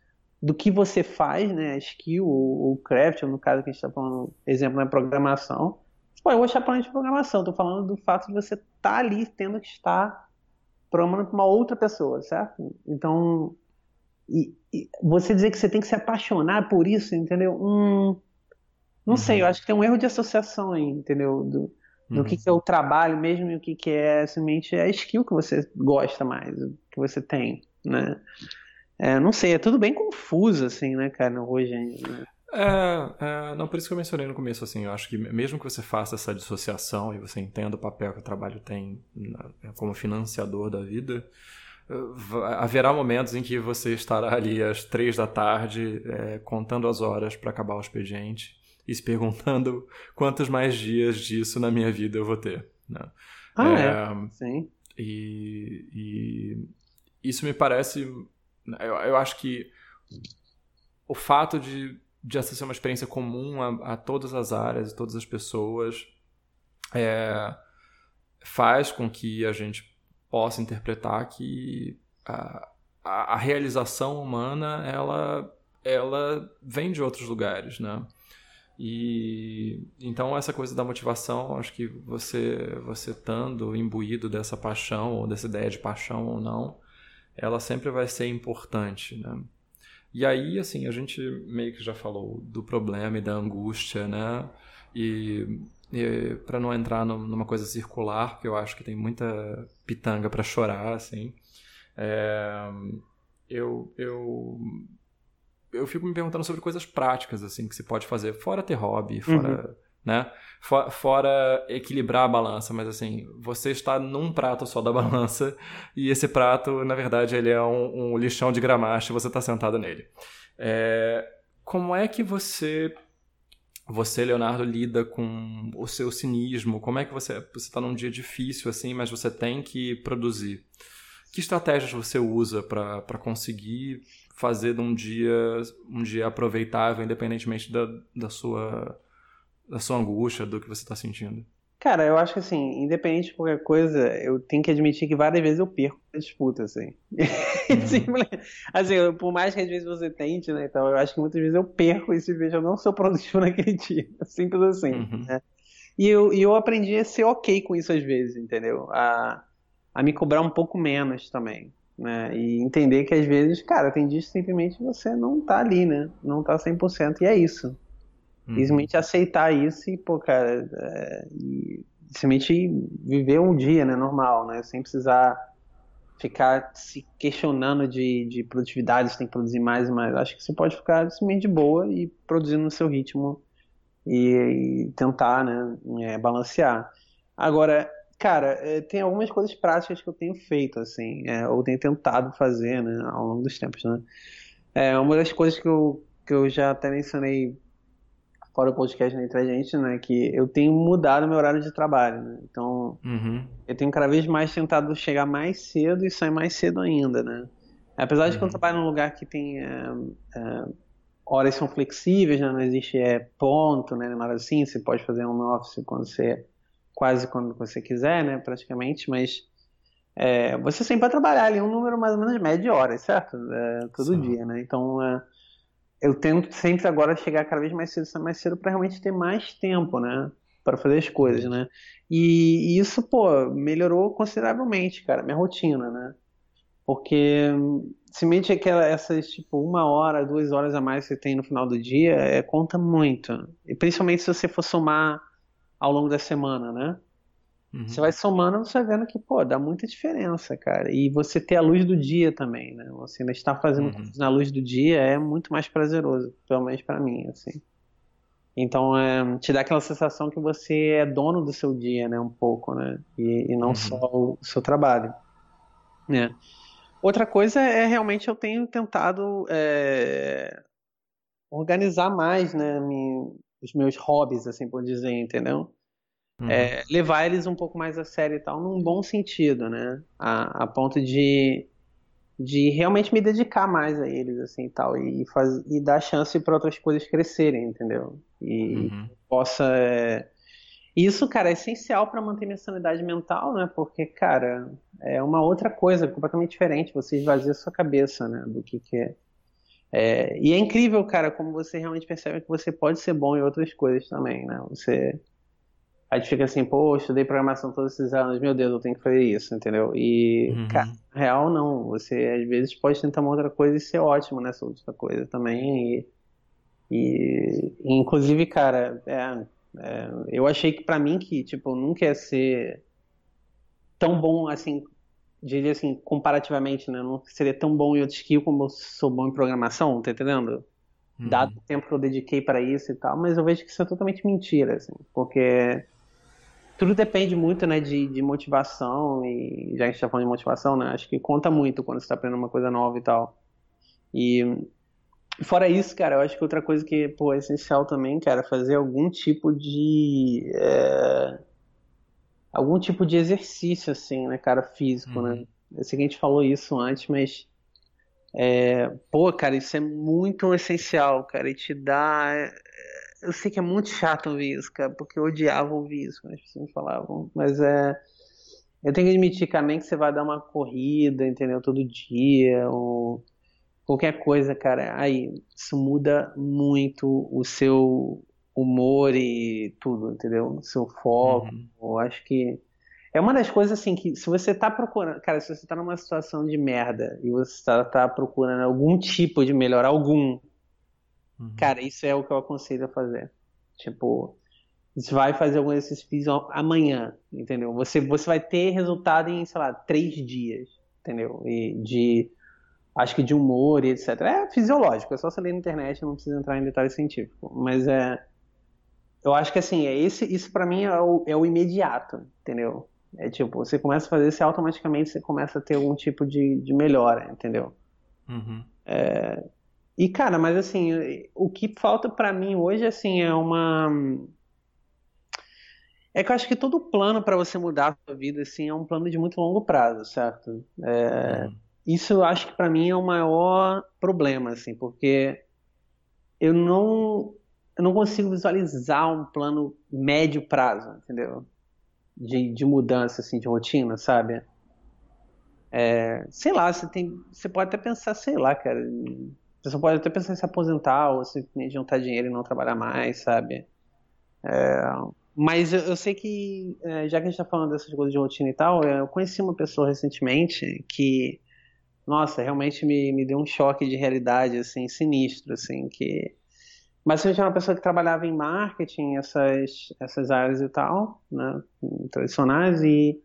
do que você faz, né? Skill ou, ou craft, ou no caso que a gente está falando, exemplo, na programação. Pô, eu vou achar plano de programação, estou falando do fato de você estar tá ali tendo que estar programando para uma outra pessoa, certo? Então, e, e você dizer que você tem que se apaixonar por isso, entendeu? Hum, não uhum. sei, eu acho que tem um erro de associação aí, entendeu? Do, no que, que, é o trabalho mesmo e o que, que é simplesmente a skill que você gosta mais, que você tem, né? É, não sei, é tudo bem confuso, assim, né, cara, hoje ainda. Né? É, é, não, por isso que eu mencionei no começo, assim, eu acho que mesmo que você faça essa dissociação e você entenda o papel que o trabalho tem como financiador da vida, haverá momentos em que você estará ali às três da tarde é, contando as horas para acabar o expediente e se perguntando quantos mais dias disso na minha vida eu vou ter. Né? Ah, é, é? Sim. E, e, isso me parece. Eu, eu acho que o fato de, de essa ser uma experiência comum a, a todas as áreas e todas as pessoas é, faz com que a gente possa interpretar que a, a, a realização humana ela, ela vem de outros lugares, né? E então essa coisa da motivação, acho que você você estando imbuído dessa paixão ou dessa ideia de paixão ou não, ela sempre vai ser importante, né? E aí, assim, a gente meio que já falou do problema e da angústia, né? E para não entrar numa coisa circular, porque eu acho que tem muita pitanga para chorar, assim. É, eu, eu, eu fico me perguntando sobre coisas práticas, assim, que se pode fazer, fora ter hobby, fora, uhum. né? For, fora equilibrar a balança, mas assim, você está num prato só da balança e esse prato, na verdade, ele é um, um lixão de gramache e você está sentado nele. É, como é que você você, Leonardo, lida com o seu cinismo? Como é que você você está num dia difícil assim, mas você tem que produzir? Que estratégias você usa para conseguir fazer de um dia um dia aproveitável, independentemente da, da sua da sua angústia, do que você está sentindo? Cara, eu acho que assim, independente de qualquer coisa, eu tenho que admitir que várias vezes eu perco a disputa, assim. Uhum. assim, por mais que às vezes você tente, né, então eu acho que muitas vezes eu perco e se veja eu não sou produtivo naquele dia. Simples assim, uhum. né? E eu, e eu aprendi a ser ok com isso às vezes, entendeu? A, a me cobrar um pouco menos também, né? E entender que às vezes, cara, tem dias que simplesmente você não tá ali, né? Não tá 100% e é isso. Uhum. Simplesmente aceitar isso e, pô, cara, é, e simplesmente viver um dia, né, normal, né, sem precisar ficar se questionando de, de produtividade, se tem que produzir mais e mais. Acho que você pode ficar simplesmente de boa e produzindo no seu ritmo e, e tentar, né, é, balancear. Agora, cara, é, tem algumas coisas práticas que eu tenho feito, assim, é, ou tenho tentado fazer, né, ao longo dos tempos, né. É, uma das coisas que eu, que eu já até mencionei fora o podcast né, entre a gente, né? Que eu tenho mudado meu horário de trabalho, né? Então, uhum. eu tenho cada vez mais tentado chegar mais cedo e sair mais cedo ainda, né? Apesar de que eu uhum. trabalho num lugar que tem é, é, horas são flexíveis, né? Não existe é, ponto, né? Nada assim, você pode fazer um office quando você quase quando você quiser, né? Praticamente, mas é, você sempre vai trabalhar ali um número mais ou menos médio de horas, certo? É, todo Sim. dia, né? Então, é, eu tento sempre agora chegar cada vez mais cedo, mais cedo para realmente ter mais tempo, né? Para fazer as coisas, né? E, e, isso, pô, melhorou consideravelmente, cara, minha rotina, né? Porque simplesmente aquela, essas, tipo, uma hora, duas horas a mais que você tem no final do dia, é, conta muito. E principalmente se você for somar ao longo da semana, né? Uhum. Você vai somando, você vai vendo que, pô, dá muita diferença, cara. E você ter a luz do dia também, né? Você ainda está fazendo uhum. na luz do dia é muito mais prazeroso, pelo menos para mim, assim. Então, é, te dá aquela sensação que você é dono do seu dia, né? Um pouco, né? E, e não uhum. só o seu trabalho, né? Outra coisa é realmente eu tenho tentado é, organizar mais, né? Me, os meus hobbies, assim por dizer, entendeu? Uhum. É, levar eles um pouco mais a sério e tal, num bom sentido, né? A, a ponto de, de realmente me dedicar mais a eles, assim, e tal, e, faz, e dar chance para outras coisas crescerem, entendeu? E uhum. possa... É... Isso, cara, é essencial para manter minha sanidade mental, né? Porque, cara, é uma outra coisa, completamente diferente. Você esvazia sua cabeça, né? Do que, que é. É. E é incrível, cara, como você realmente percebe que você pode ser bom em outras coisas também, né? Você a gente fica assim, pô, estudei programação todos esses anos, meu Deus, eu tenho que fazer isso, entendeu? E, uhum. cara, real não. Você às vezes pode tentar uma outra coisa e ser ótimo nessa outra coisa também. E, e inclusive, cara, é, é, eu achei que para mim que, tipo, nunca ia ser tão bom assim diria assim, comparativamente, né? Não seria tão bom em outro skill como eu sou bom em programação, tá entendendo? Uhum. Dado o tempo que eu dediquei para isso e tal, mas eu vejo que isso é totalmente mentira, assim, porque tudo depende muito, né, de, de motivação e já que a gente tá falando de motivação, né, acho que conta muito quando você tá aprendendo uma coisa nova e tal. E fora isso, cara, eu acho que outra coisa que, pô, é essencial também, cara, é fazer algum tipo de... É algum tipo de exercício, assim, né, cara, físico, né? uhum. né? Eu sei que a gente falou isso antes, mas. É, pô, cara, isso é muito essencial, cara, e te dá. É, eu sei que é muito chato ouvir isso, cara, porque eu odiava ouvir isso quando as pessoas falavam, mas é. Eu tenho que admitir, cara, nem que você vai dar uma corrida, entendeu? Todo dia, ou qualquer coisa, cara, aí isso muda muito o seu humor e tudo, entendeu? Seu foco. Uhum. Eu acho que é uma das coisas assim que se você tá procurando, cara, se você tá numa situação de merda e você tá, tá procurando algum tipo de melhor, algum, uhum. cara, isso é o que eu aconselho a fazer. Tipo, você vai fazer algum exercício físico amanhã, entendeu? Você, você vai ter resultado em, sei lá, três dias, entendeu? E de, acho que de humor e etc. É fisiológico, é só você ler na internet, não precisa entrar em detalhes científicos. Mas é, eu acho que assim, é esse, isso para mim é o, é o imediato, entendeu? É tipo, você começa a fazer isso automaticamente você começa a ter algum tipo de, de melhora, entendeu? Uhum. É, e cara, mas assim, o que falta para mim hoje assim é uma é que eu acho que todo plano para você mudar a sua vida assim é um plano de muito longo prazo, certo? É, uhum. Isso eu acho que para mim é o maior problema, assim, porque eu não eu não consigo visualizar um plano médio prazo, entendeu? De, de mudança, assim, de rotina, sabe? É, sei lá, você, tem, você pode até pensar, sei lá, cara. Você pode até pensar em se aposentar ou simplesmente juntar dinheiro e não trabalhar mais, sabe? É, mas eu, eu, sei que, é, já que a gente tá falando dessas coisas de rotina e tal, eu conheci uma pessoa recentemente que, nossa, realmente me, me deu um choque de realidade, assim, sinistro, assim, que mas você é uma pessoa que trabalhava em marketing, essas, essas áreas e tal, né, tradicionais, e,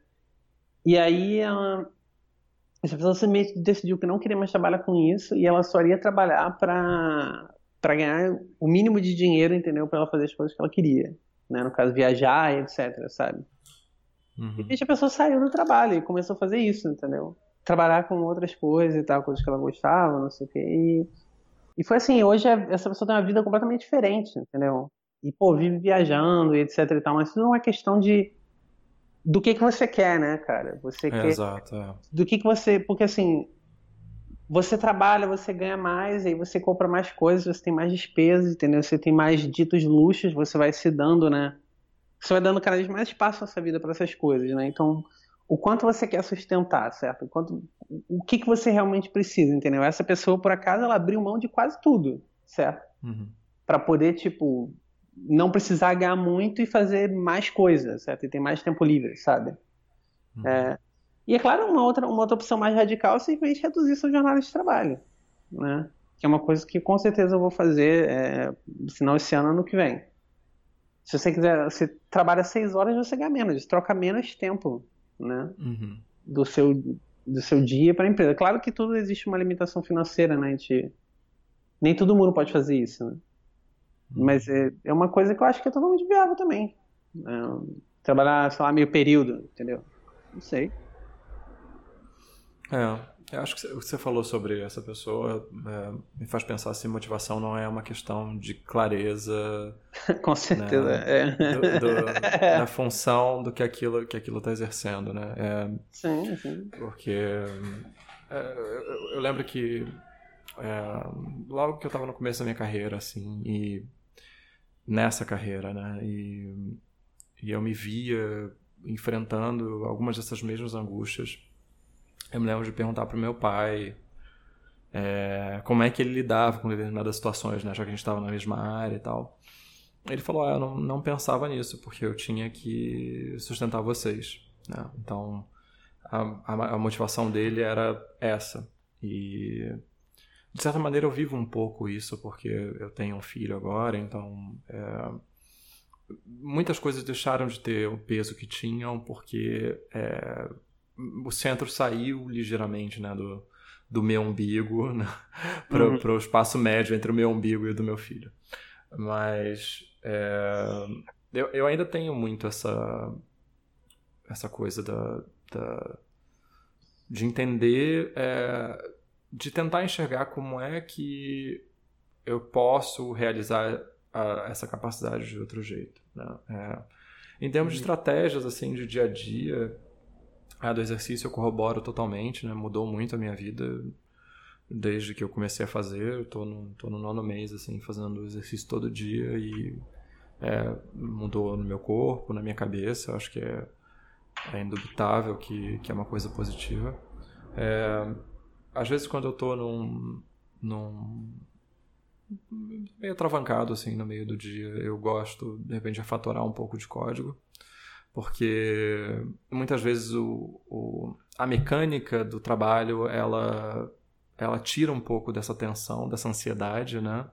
e aí ela, essa pessoa simplesmente decidiu que não queria mais trabalhar com isso e ela só iria trabalhar para ganhar o mínimo de dinheiro, entendeu, para ela fazer as coisas que ela queria, né, no caso viajar e etc, sabe? Uhum. E a pessoa saiu do trabalho e começou a fazer isso, entendeu? Trabalhar com outras coisas e tal, coisas que ela gostava, não sei o quê. E e foi assim, hoje é, essa pessoa tem uma vida completamente diferente, entendeu? E, pô, vive viajando e etc e tal, mas isso não é questão de do que que você quer, né, cara? Você é, quer Exato. É. Do que que você, porque assim, você trabalha, você ganha mais, aí você compra mais coisas, você tem mais despesas, entendeu? Você tem mais ditos luxos, você vai se dando, né? Você vai dando cada vez mais espaço na sua vida para essas coisas, né? Então, o quanto você quer sustentar, certo? O, quanto, o que, que você realmente precisa, entendeu? Essa pessoa, por acaso, ela abriu mão de quase tudo, certo? Uhum. Para poder, tipo, não precisar ganhar muito e fazer mais coisas, certo? E ter mais tempo livre, sabe? Uhum. É, e é claro, uma outra, uma outra opção mais radical é simplesmente reduzir sua jornada de trabalho, né? Que é uma coisa que com certeza eu vou fazer, é, se não esse ano, ano que vem. Se você quiser, você trabalha seis horas, você ganha menos, troca menos tempo né? Uhum. Do seu do seu dia para a empresa. Claro que tudo existe uma limitação financeira, né? A gente, nem todo mundo pode fazer isso, né? Uhum. Mas é, é uma coisa que eu acho que é totalmente viável também. É, trabalhar, sei lá, meio período, entendeu? Não sei. É. Eu acho que o que você falou sobre essa pessoa é, me faz pensar se motivação não é uma questão de clareza. Com certeza. Né, é. do, do, da função do que aquilo que aquilo está exercendo, né? É, sim, sim. Porque é, eu, eu, lembro que é, logo que eu estava no começo da minha carreira, assim, e nessa carreira, né? E, e eu me via enfrentando algumas dessas mesmas angústias eu me lembro de perguntar pro meu pai é, como é que ele lidava com determinadas situações, né? Já que a gente estava na mesma área e tal. Ele falou, ah, eu não, não pensava nisso, porque eu tinha que sustentar vocês, né? Então, a, a, a motivação dele era essa. E, de certa maneira, eu vivo um pouco isso, porque eu tenho um filho agora, então... É, muitas coisas deixaram de ter o peso que tinham, porque... É, o centro saiu ligeiramente né, do, do meu umbigo né, para uhum. o espaço médio entre o meu umbigo e o do meu filho. Mas é, eu, eu ainda tenho muito essa, essa coisa da, da de entender, é, de tentar enxergar como é que eu posso realizar a, essa capacidade de outro jeito. Né? É, em termos de uhum. estratégias assim de dia a dia, a do exercício eu corroboro totalmente, né? mudou muito a minha vida desde que eu comecei a fazer. Tô no, tô no nono mês assim, fazendo exercício todo dia e é, mudou no meu corpo, na minha cabeça. Acho que é, é indubitável que, que é uma coisa positiva. É, às vezes quando eu tô num, num meio travancado assim no meio do dia. Eu gosto de repente de fatorar um pouco de código, porque muitas vezes o, o, a mecânica do trabalho ela ela tira um pouco dessa tensão, dessa ansiedade, né?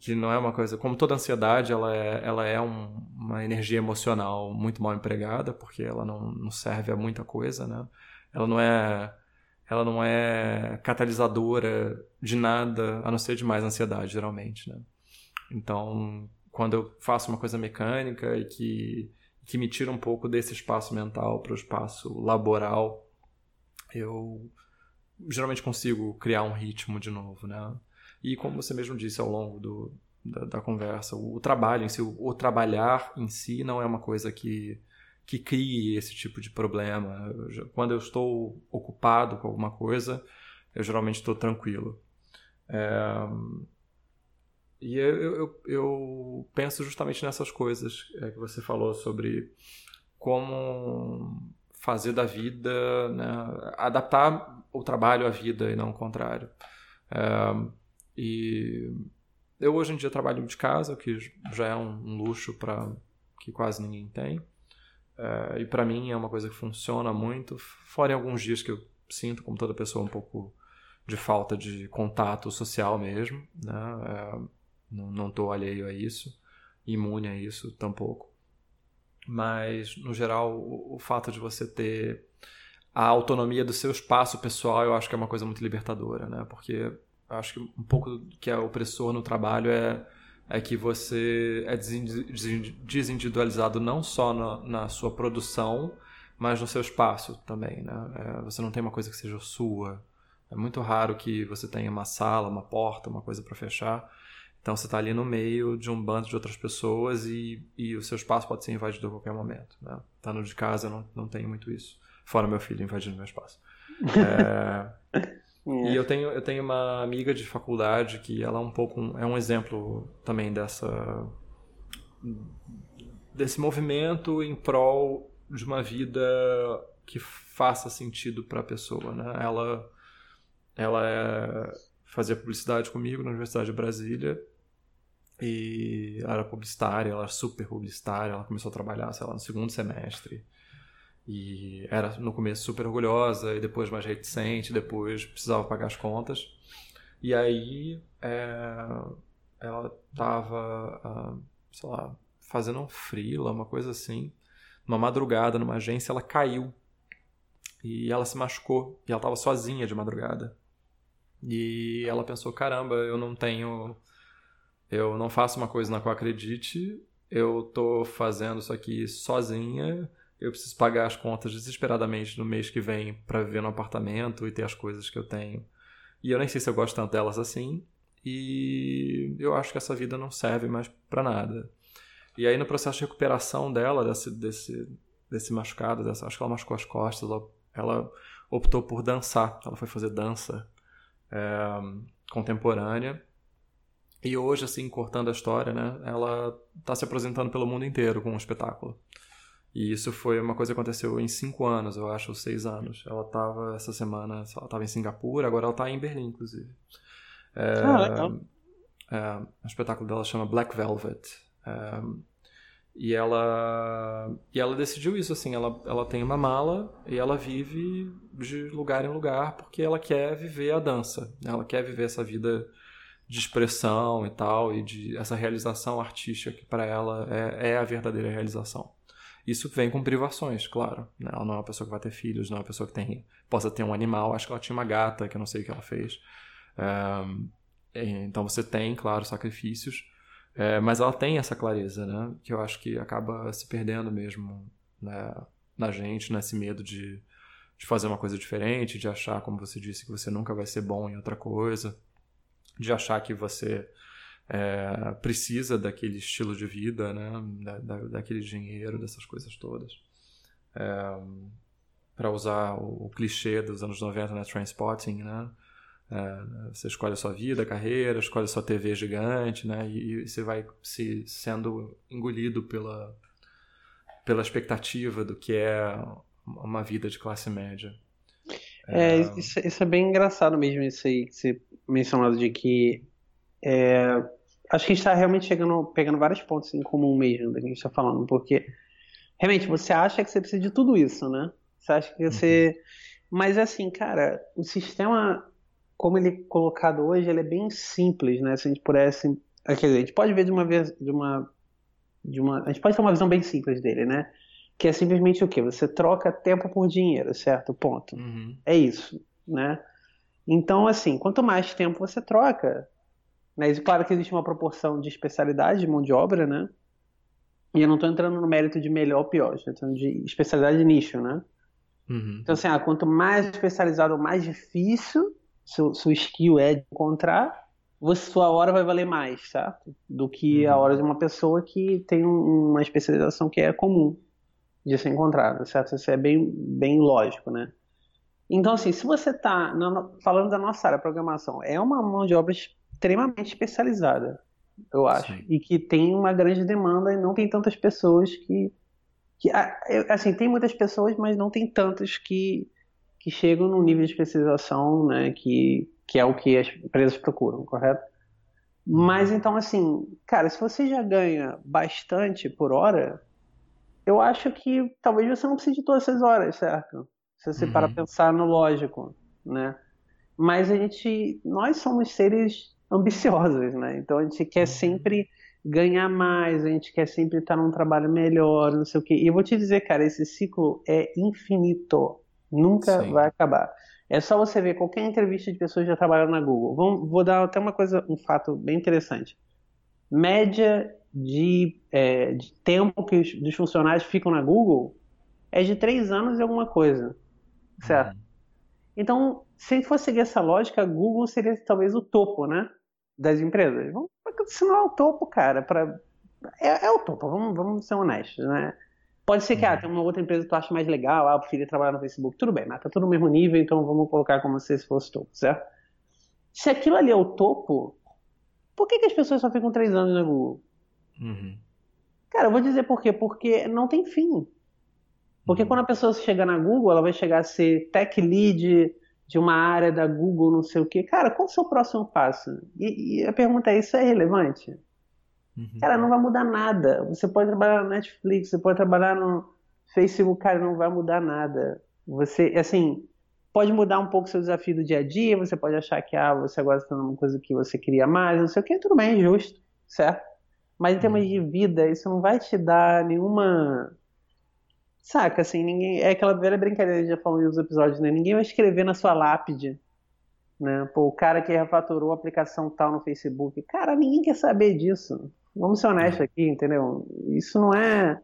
Que não é uma coisa, como toda ansiedade, ela é, ela é um, uma energia emocional muito mal empregada, porque ela não, não serve a muita coisa, né? Ela não é ela não é catalisadora de nada, a não ser de mais ansiedade, geralmente, né? Então, quando eu faço uma coisa mecânica e que, que me tira um pouco desse espaço mental para o espaço laboral, eu geralmente consigo criar um ritmo de novo, né? E como você mesmo disse ao longo do, da, da conversa, o, o, trabalho em si, o, o trabalhar em si não é uma coisa que que crie esse tipo de problema. Quando eu estou ocupado com alguma coisa, eu geralmente estou tranquilo. É... E eu, eu, eu, penso justamente nessas coisas é, que você falou sobre como fazer da vida, né? adaptar o trabalho à vida e não o contrário. É... E eu hoje em dia trabalho de casa, o que já é um luxo para que quase ninguém tem. Uh, e para mim é uma coisa que funciona muito, fora em alguns dias que eu sinto, como toda pessoa, um pouco de falta de contato social mesmo. Né? Uh, não estou alheio a isso, imune a isso tampouco. Mas, no geral, o, o fato de você ter a autonomia do seu espaço pessoal, eu acho que é uma coisa muito libertadora, né? Porque acho que um pouco que é opressor no trabalho é é que você é desindividualizado não só na, na sua produção, mas no seu espaço também, né? É, você não tem uma coisa que seja sua. É muito raro que você tenha uma sala, uma porta, uma coisa para fechar. Então você está ali no meio de um bando de outras pessoas e, e o seu espaço pode ser invadido a qualquer momento. Né? Tá no de casa, não, não tenho muito isso. Fora meu filho invadindo meu espaço. É... E eu tenho, eu tenho uma amiga de faculdade que ela é um pouco é um exemplo também dessa desse movimento em prol de uma vida que faça sentido para a pessoa, né? Ela ela é, fazia publicidade comigo na Universidade de Brasília e ela era publicitária, ela era super publicitária, ela começou a trabalhar, sei lá, no segundo semestre. E era no começo super orgulhosa, e depois mais reticente, depois precisava pagar as contas. E aí é, ela tava, uh, sei lá, fazendo um freela, uma coisa assim. Uma madrugada numa agência, ela caiu. E ela se machucou. E ela tava sozinha de madrugada. E ela pensou: caramba, eu não tenho. Eu não faço uma coisa na qual acredite. Eu tô fazendo isso aqui sozinha eu preciso pagar as contas desesperadamente no mês que vem para viver no apartamento e ter as coisas que eu tenho. E eu nem sei se eu gosto tanto delas assim. E eu acho que essa vida não serve mais para nada. E aí no processo de recuperação dela, desse, desse, desse machucado, dessa, acho que ela machucou as costas, ela, ela optou por dançar. Ela foi fazer dança é, contemporânea. E hoje, assim, cortando a história, né, ela está se apresentando pelo mundo inteiro com um espetáculo. E isso foi uma coisa que aconteceu em cinco anos, eu acho, ou seis anos. Ela estava essa semana, ela estava em Singapura, agora ela está em Berlim, inclusive. É, ah, legal. É, o espetáculo dela chama Black Velvet. É, e ela e ela decidiu isso assim, ela, ela tem uma mala e ela vive de lugar em lugar porque ela quer viver a dança. Ela quer viver essa vida de expressão e tal e de essa realização artística que para ela é, é a verdadeira realização. Isso vem com privações, claro. Né? Ela não é uma pessoa que vai ter filhos, não é uma pessoa que tem, possa ter um animal. Acho que ela tinha uma gata, que eu não sei o que ela fez. É, então você tem, claro, sacrifícios. É, mas ela tem essa clareza, né? Que eu acho que acaba se perdendo mesmo né? na gente, nesse medo de, de fazer uma coisa diferente, de achar, como você disse, que você nunca vai ser bom em outra coisa, de achar que você é, precisa daquele estilo de vida, né? Da, da, daquele dinheiro, dessas coisas todas. É, para usar o, o, clichê dos anos 90 na né? Transpotting, né? É, você escolhe a sua vida, a carreira, escolhe a sua TV gigante, né? E, e você vai se sendo engolido pela, pela expectativa do que é uma vida de classe média. É, é... Isso, isso, é bem engraçado mesmo, isso aí que você mencionou de que é, acho que a gente está realmente chegando, pegando vários pontos em comum mesmo do que a gente está falando, porque realmente você acha que você precisa de tudo isso, né? Você acha que você. Uhum. Mas assim, cara, o sistema, como ele é colocado hoje, ele é bem simples, né? Se a gente pudesse. Quer dizer, a gente pode ver de uma vez. De uma, de uma, a gente pode ter uma visão bem simples dele, né? Que é simplesmente o quê? Você troca tempo por dinheiro, certo? Ponto. Uhum. É isso, né? Então, assim, quanto mais tempo você troca, né? E claro que existe uma proporção de especialidade de mão de obra, né? E eu não estou entrando no mérito de melhor ou pior, estou entrando de especialidade de nicho, né? Uhum. Então, assim, ah, quanto mais especializado, mais difícil seu, seu skill é de encontrar, você, sua hora vai valer mais, certo? Do que uhum. a hora de uma pessoa que tem uma especialização que é comum de ser encontrada, certo? Isso é bem, bem lógico, né? Então, assim, se você está falando da nossa área, programação, é uma mão de obra extremamente especializada, eu acho, Sim. e que tem uma grande demanda e não tem tantas pessoas que, que ah, assim, tem muitas pessoas, mas não tem tantas que, que chegam no nível de especialização, né, que, que é o que as empresas procuram, correto? Mas uhum. então, assim, cara, se você já ganha bastante por hora, eu acho que talvez você não precise de todas essas horas, certo? Se você uhum. para pensar no lógico, né? Mas a gente, nós somos seres ambiciosos, né? Então a gente quer uhum. sempre ganhar mais, a gente quer sempre estar num trabalho melhor, não sei o quê. E eu vou te dizer, cara, esse ciclo é infinito, nunca Sim. vai acabar. É só você ver qualquer entrevista de pessoas que já trabalharam na Google. Vou, vou dar até uma coisa, um fato bem interessante. Média de, é, de tempo que os, os, funcionários ficam na Google é de três anos e alguma coisa, certo? Uhum. Então, se a gente fosse seguir essa lógica, Google seria talvez o topo, né? das empresas. Vamos não é o topo, cara. Pra... É, é, o topo, vamos, vamos ser honestos, né? Pode ser que ah, uhum. tem uma outra empresa que tu acha mais legal, ah, eu preferia trabalhar no Facebook. Tudo bem, mas tá tudo no mesmo nível, então vamos colocar como se fosse topo, certo? Se aquilo ali é o topo, por que, que as pessoas só ficam três anos na Google? Uhum. Cara, eu vou dizer por quê. Porque não tem fim. Porque uhum. quando a pessoa chega na Google, ela vai chegar a ser tech lead, de uma área da Google, não sei o quê. Cara, qual é o seu próximo passo? E, e a pergunta é: isso é relevante? Uhum. Cara, não vai mudar nada. Você pode trabalhar no Netflix, você pode trabalhar no Facebook, cara, não vai mudar nada. Você, assim, pode mudar um pouco o seu desafio do dia a dia, você pode achar que ah, você agora está numa coisa que você queria mais, não sei o que, tudo bem, é justo, certo? Mas em termos uhum. de vida, isso não vai te dar nenhuma Saca, assim, ninguém. É aquela velha brincadeira que já falou em outros episódios, né? Ninguém vai escrever na sua lápide, né? Pô, o cara que refatorou a aplicação tal no Facebook. Cara, ninguém quer saber disso. Vamos ser honestos é. aqui, entendeu? Isso não é.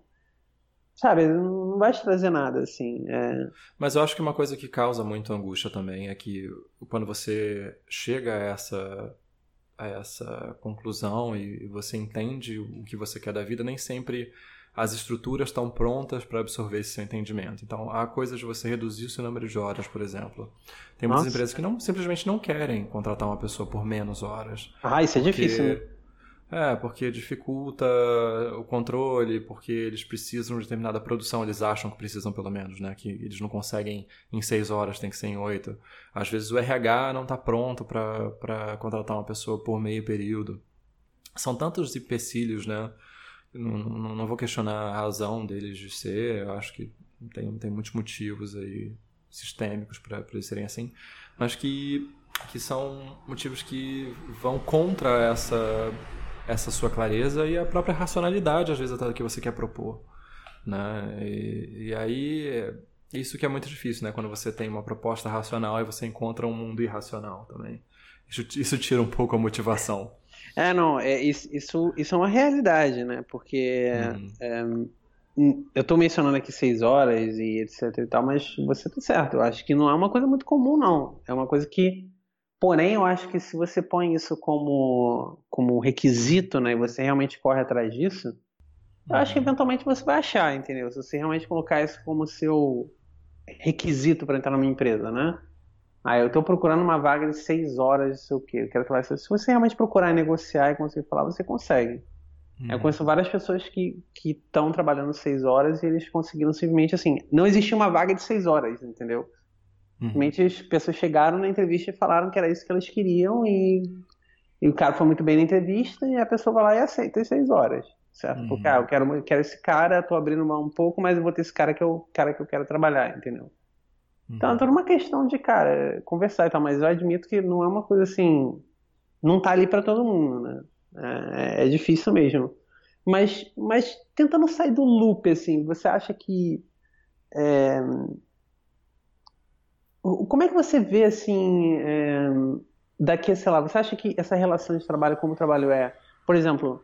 Sabe, não vai te trazer nada, assim. É... Mas eu acho que uma coisa que causa muito angústia também é que quando você chega a essa, a essa conclusão e você entende o que você quer da vida, nem sempre as estruturas estão prontas para absorver esse seu entendimento. Então, há coisas de você reduzir o seu número de horas, por exemplo. Tem muitas Nossa. empresas que não, simplesmente não querem contratar uma pessoa por menos horas. Ah, isso é difícil, né? É, porque dificulta o controle, porque eles precisam de determinada produção, eles acham que precisam pelo menos, né? Que eles não conseguem em seis horas, tem que ser em oito. Às vezes o RH não está pronto para contratar uma pessoa por meio período. São tantos empecilhos, né? Não, não, não, vou questionar a razão deles de ser, eu acho que tem, tem muitos motivos aí sistêmicos para eles serem assim, mas que, que são motivos que vão contra essa, essa sua clareza e a própria racionalidade, às vezes, até que você quer propor. Né? E, e aí, isso que é muito difícil, né? Quando você tem uma proposta racional e você encontra um mundo irracional também. Isso, isso tira um pouco a motivação. É, não, é, isso, isso, é uma realidade, né? Porque uhum. é, eu estou mencionando aqui seis horas e etc e tal, mas você tá certo. Eu acho que não é uma coisa muito comum, não. É uma coisa que, porém, eu acho que se você põe isso como, como requisito, né, e você realmente corre atrás disso, eu acho que uhum. eventualmente você vai achar, entendeu? Se você realmente colocar isso como seu requisito para entrar numa empresa, né? Ah, eu estou procurando uma vaga de seis horas, sei o quê. Eu quero que Se você realmente procurar negociar e conseguir falar, você consegue. Uhum. Eu conheço várias pessoas que estão trabalhando seis horas e eles conseguiram simplesmente assim. Não existia uma vaga de seis horas, entendeu? Uhum. Simplesmente as pessoas chegaram na entrevista e falaram que era isso que elas queriam e, e o cara foi muito bem na entrevista e a pessoa vai lá e aceita as seis horas, certo? Uhum. Porque, ah, eu quero, eu quero esse cara, tô abrindo mão um pouco, mas eu vou ter esse cara que eu, cara que eu quero trabalhar, entendeu? Então é toda uma questão de, cara, conversar e tal, mas eu admito que não é uma coisa assim. Não tá ali para todo mundo, né? É, é, difícil mesmo. Mas, mas tentando sair do loop, assim, você acha que. É, como é que você vê, assim, é, daqui, sei lá, você acha que essa relação de trabalho como trabalho é, por exemplo,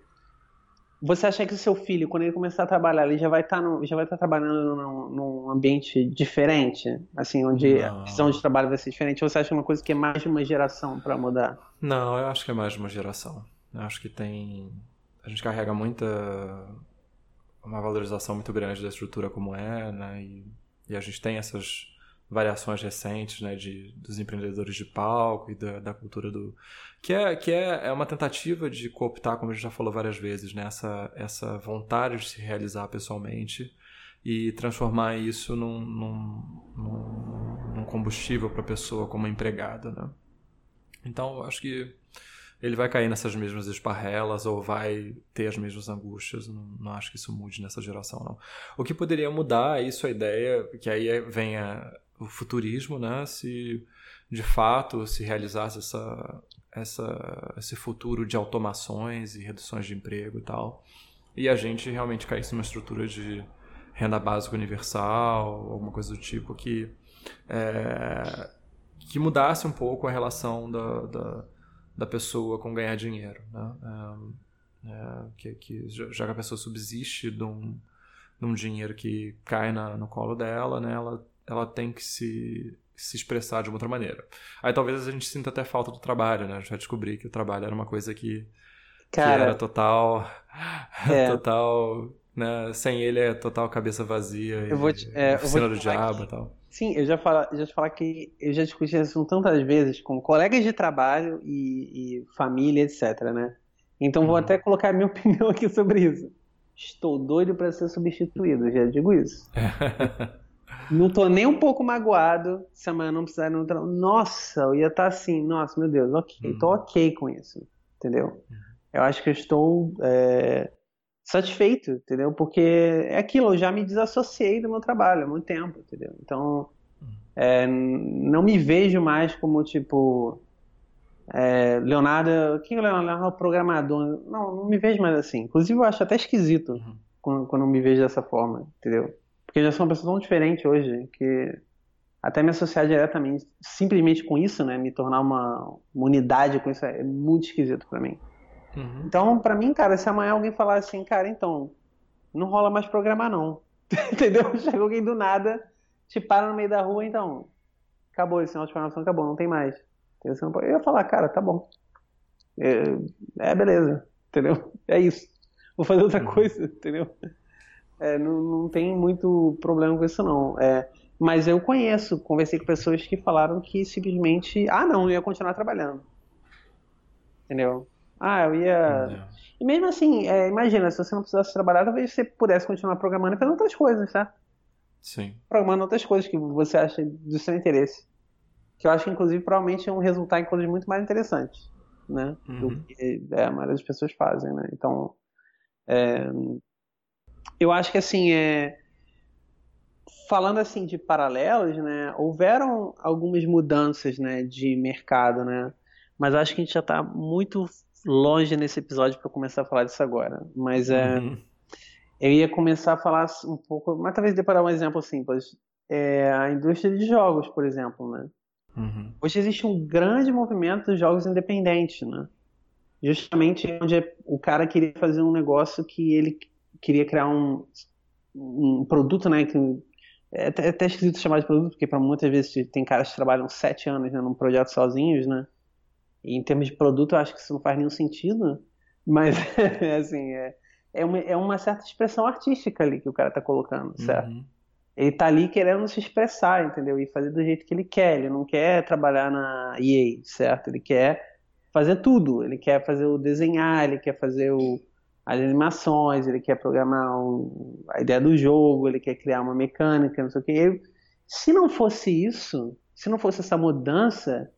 você acha que o seu filho, quando ele começar a trabalhar, ele já vai estar tá já vai estar tá trabalhando num, num, ambiente diferente, assim, onde não. a visão de trabalho vai ser diferente? Ou você acha uma coisa que é mais de uma geração para mudar? Não, eu acho que é mais de uma geração. Eu acho que tem a gente carrega muita uma valorização muito grande da estrutura como é, né? E, e a gente tem essas variações recentes, né, de, dos empreendedores de palco e da, da cultura do que é que é, é uma tentativa de cooptar, como a gente já falou várias vezes, né, essa, essa vontade de se realizar pessoalmente e transformar isso num, num, num, combustível para a pessoa como empregada, né? Então, acho que ele vai cair nessas mesmas esparrelas ou vai ter as mesmas angústias. Não, não, acho que isso mude nessa geração, não. O que poderia mudar é isso a ideia, que aí vem a, o futurismo, né? Se de fato se realizasse essa, essa, esse futuro de automações e reduções de emprego e tal, e a gente realmente caísse numa estrutura de renda básica universal, alguma coisa do tipo que é, que mudasse um pouco a relação da, da, da pessoa com ganhar dinheiro, né? É, é, que, que, já que a pessoa subsiste de um, de um dinheiro que cai na, no colo dela, né? Ela ela tem que se, se expressar de uma outra maneira. Aí talvez a gente sinta até falta do trabalho, né? A gente vai descobrir que o trabalho era uma coisa que, Cara, que era total. É. total. Né? Sem ele é total cabeça vazia. Eu vou te, é, oficina do diabo e tal. Sim, eu já falo, já te falar que eu já discuti isso tantas vezes com colegas de trabalho e, e família, etc, né? Então uhum. vou até colocar minha opinião aqui sobre isso. Estou doido para ser substituído, já digo isso. Não tô nem um pouco magoado se amanhã não precisar no trabalho. Nossa, eu ia estar tá assim, nossa, meu Deus, ok, uhum. tô ok com isso, entendeu? Uhum. Eu acho que eu estou é, satisfeito, entendeu? Porque é aquilo, eu já me desassociei do meu trabalho há muito tempo, entendeu? Então, uhum. é, não me vejo mais como, tipo, é, Leonardo, quem é o Leonardo? Programador. Não, não me vejo mais assim. Inclusive, eu acho até esquisito uhum. quando, quando me vejo dessa forma, entendeu? Porque eu já sou uma pessoa tão diferente hoje que até me associar diretamente, simplesmente com isso, né, me tornar uma, uma unidade com isso é muito esquisito para mim. Uhum. Então, para mim, cara, se amanhã alguém falar assim, cara, então, não rola mais programar não. Entendeu? Chega alguém do nada, te para no meio da rua, então, acabou esse sinal de programação, acabou, não tem mais. Eu ia falar, cara, tá bom. É, é beleza, entendeu? É isso. Vou fazer outra uhum. coisa, entendeu? É, não, não tem muito problema com isso, não. É, mas eu conheço, conversei com pessoas que falaram que simplesmente, ah, não, eu ia continuar trabalhando. Entendeu? Ah, eu ia. E mesmo assim, é, imagina, se você não precisasse trabalhar, talvez você pudesse continuar programando e fazendo outras coisas, tá? Sim. Programando outras coisas que você acha do seu interesse. Que eu acho que, inclusive, provavelmente um resultado em coisas muito mais interessantes, né? Uhum. Do que é, a maioria das pessoas fazem, né? Então, é, eu acho que assim é falando assim de paralelos, né, houveram algumas mudanças, né, de mercado, né, mas acho que a gente já está muito longe nesse episódio para começar a falar disso agora. Mas é, uhum. eu ia começar a falar um pouco, mas talvez deparar um exemplo simples. É a indústria de jogos, por exemplo, né? Uhum. Hoje existe um grande movimento de jogos independentes, né? Justamente onde o cara queria fazer um negócio que ele queria criar um, um produto, né? Que é até, é até esquisito chamar de produto, porque para muitas vezes tem caras que trabalham sete anos né, num projeto sozinhos, né? E em termos de produto, eu acho que isso não faz nenhum sentido. Mas, assim, é, é, uma, é uma certa expressão artística ali que o cara tá colocando, certo? Uhum. Ele tá ali querendo se expressar, entendeu? E fazer do jeito que ele quer. Ele não quer trabalhar na EA, certo? Ele quer fazer tudo. Ele quer fazer o desenhar, ele quer fazer o, as animações, ele quer programar um, a ideia do jogo, ele quer criar uma mecânica, não sei o que. se não fosse isso, se não fosse essa mudança,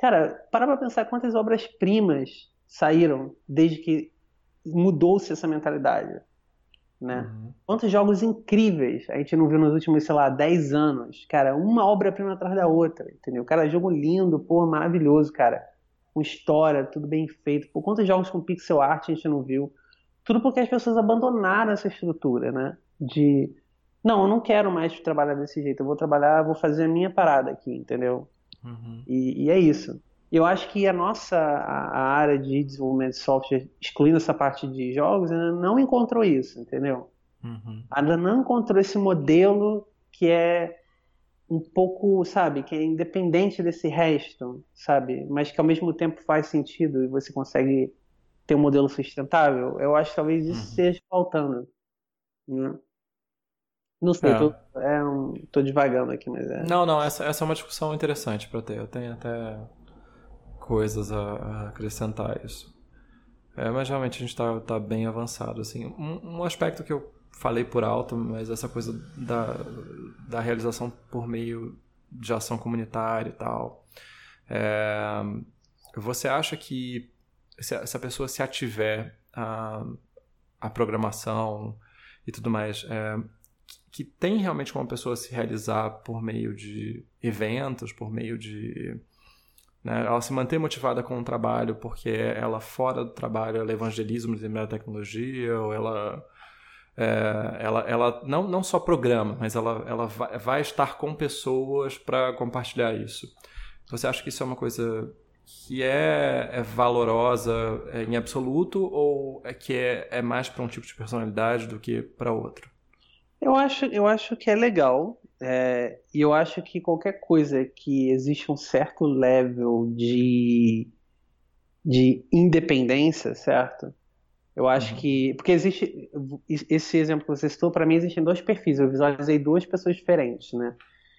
cara, para pra pensar quantas obras-primas saíram desde que mudou-se essa mentalidade. Né? Uhum. Quantos jogos incríveis a gente não viu nos últimos, sei lá, 10 anos. Cara, uma obra-prima atrás da outra, entendeu? Cara, jogo lindo, pô, maravilhoso, cara. Com história, tudo bem feito. Por quantos jogos com pixel art a gente não viu? Tudo porque as pessoas abandonaram essa estrutura, né? De não, eu não quero mais trabalhar desse jeito, eu vou trabalhar, vou fazer a minha parada aqui, entendeu? Uhum. E, e, é isso. Eu acho que a nossa a, a, área de desenvolvimento de software, excluindo essa parte de jogos, ainda não encontrou isso, entendeu? Uhum. Ainda não encontrou esse modelo que é um pouco, sabe, que é independente desse resto, sabe, mas que ao mesmo tempo faz sentido e você consegue ter um modelo sustentável, eu acho que talvez isso uhum. esteja faltando. Né? Não sei, é. tô, é um, tô devagando aqui, mas é. Não, não, essa, essa é uma discussão interessante para ter. Eu tenho até coisas a, a acrescentar isso. É, mas realmente a gente está tá bem avançado. Assim. Um, um, aspecto que eu falei por alto, mas essa coisa da, da realização por meio de ação comunitária e tal. É, você acha que se, se a pessoa se ativer a, a programação e tudo mais, é, que tem realmente como a pessoa se realizar por meio de eventos, por meio de. Né, ela se manter motivada com o trabalho porque ela, fora do trabalho, ela evangeliza uma determinada tecnologia, ou ela. É, ela, ela não, não só programa, mas ela, ela vai, vai estar com pessoas para compartilhar isso. Você acha que isso é uma coisa que é, é valorosa é, em absoluto ou é que é, é mais para um tipo de personalidade do que para outro? Eu acho, eu acho que é legal é, e eu acho que qualquer coisa que existe um certo level de, de independência, certo? Eu acho uhum. que. Porque existe. Esse exemplo que você citou, para mim, existem dois perfis. Eu visualizei duas pessoas diferentes, né?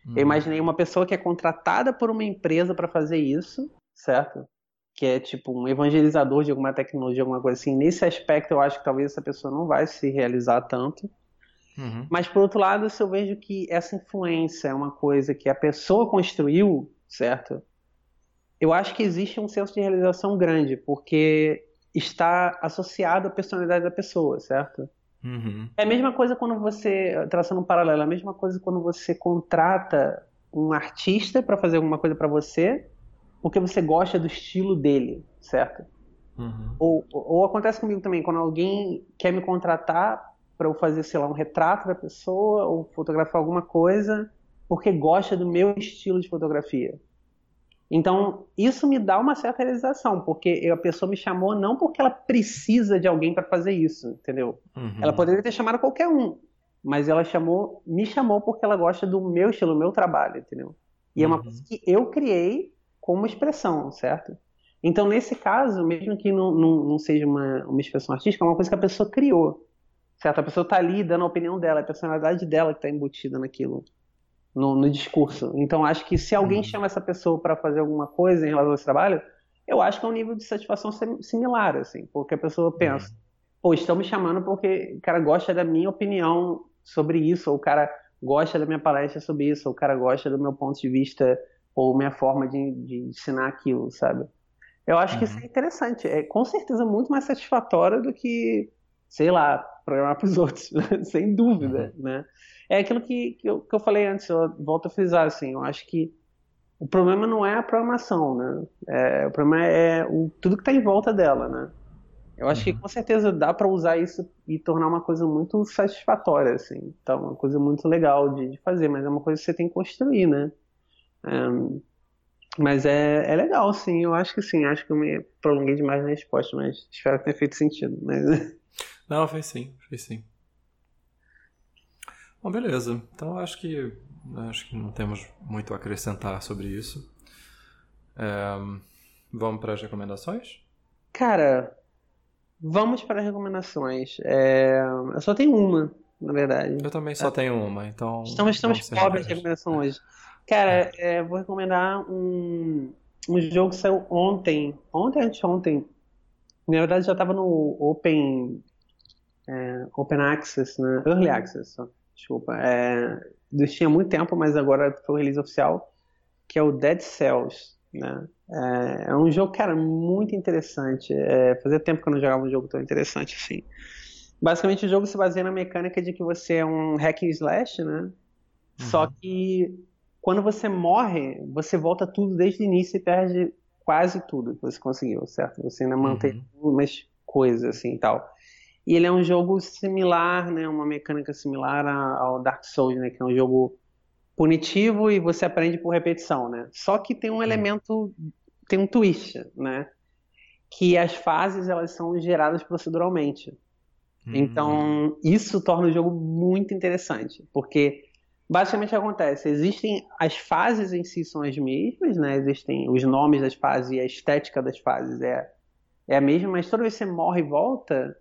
Uhum. Eu imaginei uma pessoa que é contratada por uma empresa para fazer isso, certo? Que é tipo um evangelizador de alguma tecnologia, alguma coisa assim. Nesse aspecto, eu acho que talvez essa pessoa não vai se realizar tanto. Uhum. Mas por outro lado, se eu vejo que essa influência é uma coisa que a pessoa construiu, certo? Eu acho que existe um senso de realização grande, porque está associado à personalidade da pessoa, certo? Uhum. É a mesma coisa quando você, traçando um paralelo, é a mesma coisa quando você contrata um artista para fazer alguma coisa para você porque você gosta do estilo dele, certo? Uhum. Ou, ou, acontece comigo também, quando alguém quer me contratar para eu fazer, sei lá, um retrato da pessoa ou fotografar alguma coisa, porque gosta do meu estilo de fotografia. Então, isso me dá uma certa realização, porque a pessoa me chamou não porque ela precisa de alguém para fazer isso, entendeu? Uhum. Ela poderia ter chamado qualquer um, mas ela chamou, me chamou porque ela gosta do meu estilo, do meu trabalho, entendeu? E uhum. é uma uhum. coisa que eu criei como expressão, certo? Então, nesse caso, mesmo que não, não, não seja uma, uma expressão artística, é uma coisa que a pessoa criou, certo? A pessoa está ali dando a opinião dela, a personalidade dela que está embutida naquilo, no, no, discurso. Então, acho que se alguém uhum. chama essa pessoa para fazer alguma coisa em relação a esse trabalho, eu acho que é um nível de satisfação similar, assim, porque a pessoa pensa, uhum. pô, estão me chamando porque o cara gosta da minha opinião sobre isso, ou o cara gosta da minha palestra sobre isso, ou o cara gosta do meu ponto de vista ou minha forma de, de ensinar aquilo, sabe? Eu acho uhum. que isso é uhum. interessante. É com certeza muito mais satisfatório do que, sei lá, programar para os outros, sem dúvida, uhum. né? É aquilo que, que eu, que, eu, falei antes, eu volto a frisar, assim, eu acho que o problema não é a programação, né? É, o problema é o, tudo que está em volta dela, né? Eu acho uhum. que com certeza dá para usar isso e tornar uma coisa muito satisfatória, assim. Então, uma coisa muito legal de, de fazer, mas é uma coisa que você tem que construir, né? Um, mas é, é legal, sim. Eu acho que sim. Acho que eu me prolonguei demais na resposta, mas espero que tenha feito sentido. Mas... Não, fez sim, fez sim. Bom, beleza. Então acho que acho que não temos muito a acrescentar sobre isso. É, vamos para as recomendações? Cara, vamos para as recomendações. É, eu só tenho uma, na verdade. Eu também só é. tenho uma, então. Estamos, estamos pobres de recomendação hoje. Cara, é, vou recomendar um, um jogo que saiu ontem. Ontem, anteontem. Na verdade, já estava no Open, é, Open Access, né? Early Access, desculpa. É, tinha muito tempo, mas agora foi o release oficial, que é o Dead Cells. Né? É, é um jogo, cara, muito interessante. É, fazia tempo que eu não jogava um jogo tão interessante assim. Basicamente, o jogo se baseia na mecânica de que você é um hack and slash, né? Uhum. Só que quando você morre, você volta tudo desde o início e perde quase tudo que você conseguiu, certo? Você ainda mantém uhum. umas coisas assim e tal. E ele é um jogo similar, né? Uma mecânica similar ao Dark Souls, né? Que é um jogo punitivo e você aprende por repetição, né? Só que tem um elemento, tem um twist, né? Que as fases elas são geradas proceduralmente. Hum. Então isso torna o jogo muito interessante, porque basicamente acontece, existem as fases em si são as mesmas, né? Existem os nomes das fases e a estética das fases é é a mesma, mas toda vez que você morre e volta,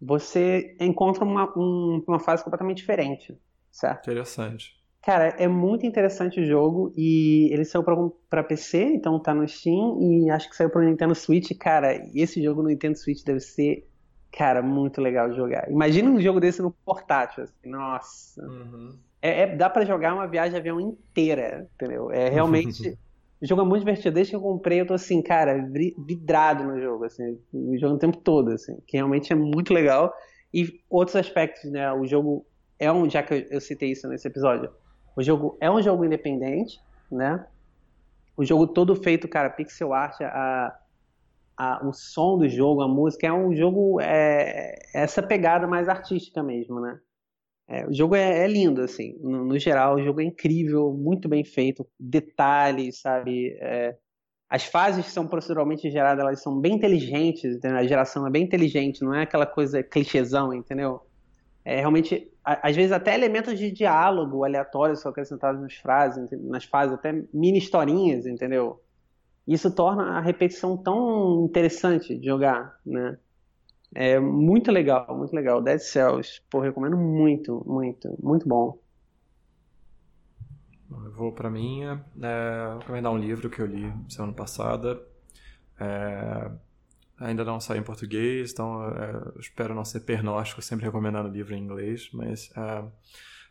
você encontra uma, um, uma fase completamente diferente, certo? Interessante. Cara, é muito interessante o jogo e ele saiu para PC, então tá no Steam e acho que saiu pro Nintendo Switch. Cara, esse jogo no Nintendo Switch deve ser, cara, muito legal de jogar. Imagina um jogo desse no portátil, assim, nossa. Uhum. É, é, dá para jogar uma viagem de avião inteira, entendeu? É realmente. o jogo é muito divertido. Desde que eu comprei, eu tô assim, cara, vidrado no jogo, assim, o jogo o tempo todo, assim, que realmente é muito legal. E outros aspectos, né? O jogo é um, já que eu citei isso nesse episódio, o jogo é um jogo independente, né? O jogo todo feito, cara, pixel art, a, a, o som do jogo, a música, é um jogo, é, essa pegada mais artística mesmo, né? É, o jogo é, é, lindo, assim, no, no, geral, o jogo é incrível, muito bem feito, detalhes, sabe? É, as fases que são proceduralmente geradas, elas são bem inteligentes, entendeu? a geração é bem inteligente, não é aquela coisa clichêzão, entendeu? É realmente às vezes até elementos de diálogo aleatórios são acrescentados nas frases, nas fases, até mini historinhas, entendeu? Isso torna a repetição tão interessante de jogar, né? É muito legal, muito legal. Dead Cells, pô, recomendo muito, muito, muito bom. Eu vou para minha. É, vou recomendar um livro que eu li semana passada. É, Ainda não sai em português, então uh, espero não ser pernóstico sempre recomendando livro em inglês, mas uh,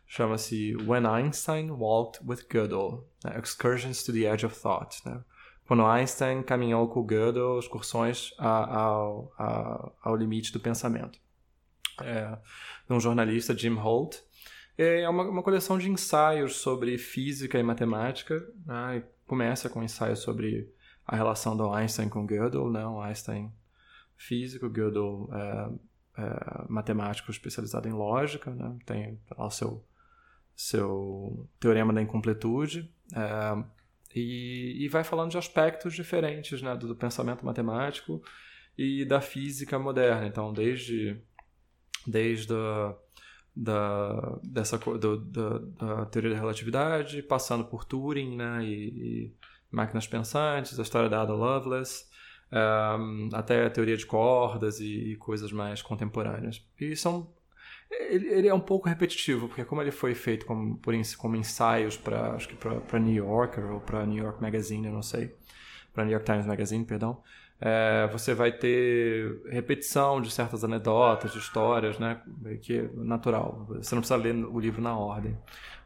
chama-se When Einstein Walked with Gödel, né? Excursions to the Edge of Thought. Né? Quando Einstein caminhou com Gödel, excursões a, ao, a, ao limite do pensamento. É, um jornalista, Jim Holt. É uma, uma coleção de ensaios sobre física e matemática. Né? começa com ensaios sobre a relação do Einstein com Gödel, né? O Einstein físico, Gödel é, é, matemático especializado em lógica, né? Tem lá o seu, seu teorema da incompletude. É, e, e, vai falando de aspectos diferentes né, do, do, pensamento matemático e da física moderna. Então, desde, desde a, da, dessa, do, da, da, teoria da relatividade, passando por Turing né, e, e máquinas pensantes, a história da Ada Lovelace, um, até a teoria de cordas e, e, coisas mais contemporâneas. E são ele, ele, é um pouco repetitivo, porque como ele foi feito como, por, como ensaios para acho que para New Yorker ou para New York Magazine, eu não sei, para New York Times Magazine, perdão, é, você vai ter repetição de certas anedotas, de histórias, né, que é natural. Você não precisa ler o livro na ordem,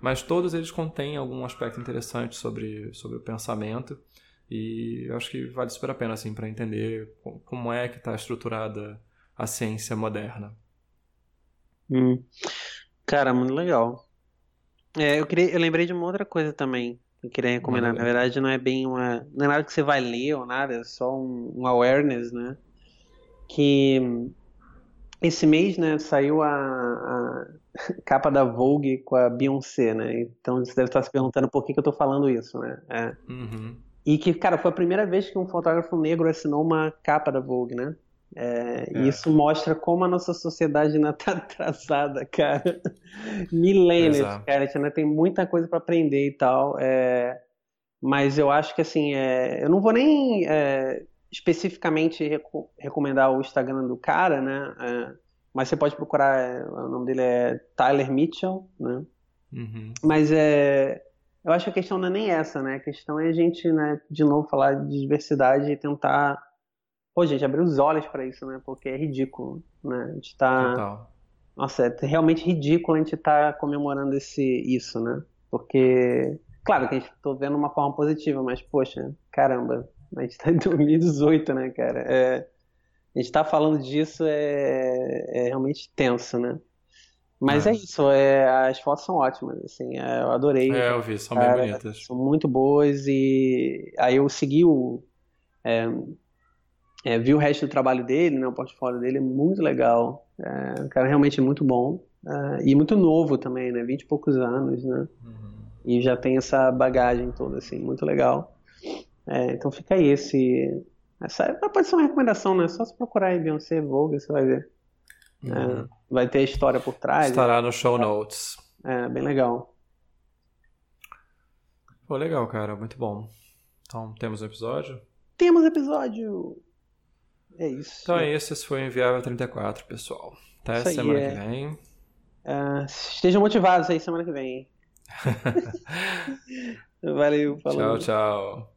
mas todos eles contêm algum aspecto interessante sobre sobre o pensamento. E eu acho que vale super a pena assim para entender como é que está estruturada a ciência moderna. Hum. Cara, muito legal. É, eu, queria, eu lembrei de uma outra coisa também que eu queria recomendar. Na verdade, não é bem uma. Não é nada que você vai ler ou nada, é só um, um awareness, né? que esse mês, né, saiu a, a, capa da Vogue com a Beyoncé, né? Então você deve estar se perguntando por que, que eu tô falando isso, né? É. Uhum. E que, cara, foi a primeira vez que um fotógrafo negro assinou uma capa da Vogue, né? É, é. E isso mostra como a nossa sociedade ainda tá atrasada, cara. Milênios, cara. A gente ainda tem muita coisa para aprender e tal. É, mas eu acho que, assim, é, eu não vou nem é, especificamente reco recomendar o Instagram do cara, né? É, mas você pode procurar, é, o nome dele é Tyler Mitchell, né? Uhum. Mas é, eu acho que a questão não é nem essa, né? A questão é a gente, né, de novo, falar de diversidade e tentar, pô, gente, abrir os olhos para isso, né? Porque é ridículo, né? A gente tá. Total. Nossa, é realmente ridículo a gente estar tá comemorando esse, isso, né? Porque, claro que a gente tô vendo uma forma positiva, mas, poxa, caramba, a gente tá em 2018, né, cara? É, a gente tá falando disso é, é realmente tenso, né? Mas é, é isso, é, as fotos são ótimas, assim, é, eu adorei. É, eu vi, são cara, bem bonitas. São muito boas e aí eu segui o... É, é, vi o resto do trabalho dele, né, o portfólio dele é muito legal, é, um cara realmente muito bom é, e muito novo também, né, vinte e poucos anos, né, uhum. e já tem essa bagagem toda, assim, muito legal. É, então fica aí esse. Essa pode ser uma recomendação, né? Só se procurar aí Beyoncé Vogue, você vai ver. É, uhum. É, vai ter a história por trás. Estará no show notes. É, bem legal. Pô, legal, cara. Muito bom. Então, temos um episódio? Temos episódio! É isso. Então é isso. Esse foi o Inviável 34, pessoal. Até isso semana é... que vem. Uh, estejam motivados aí semana que vem. Valeu, falou. Tchau, tchau.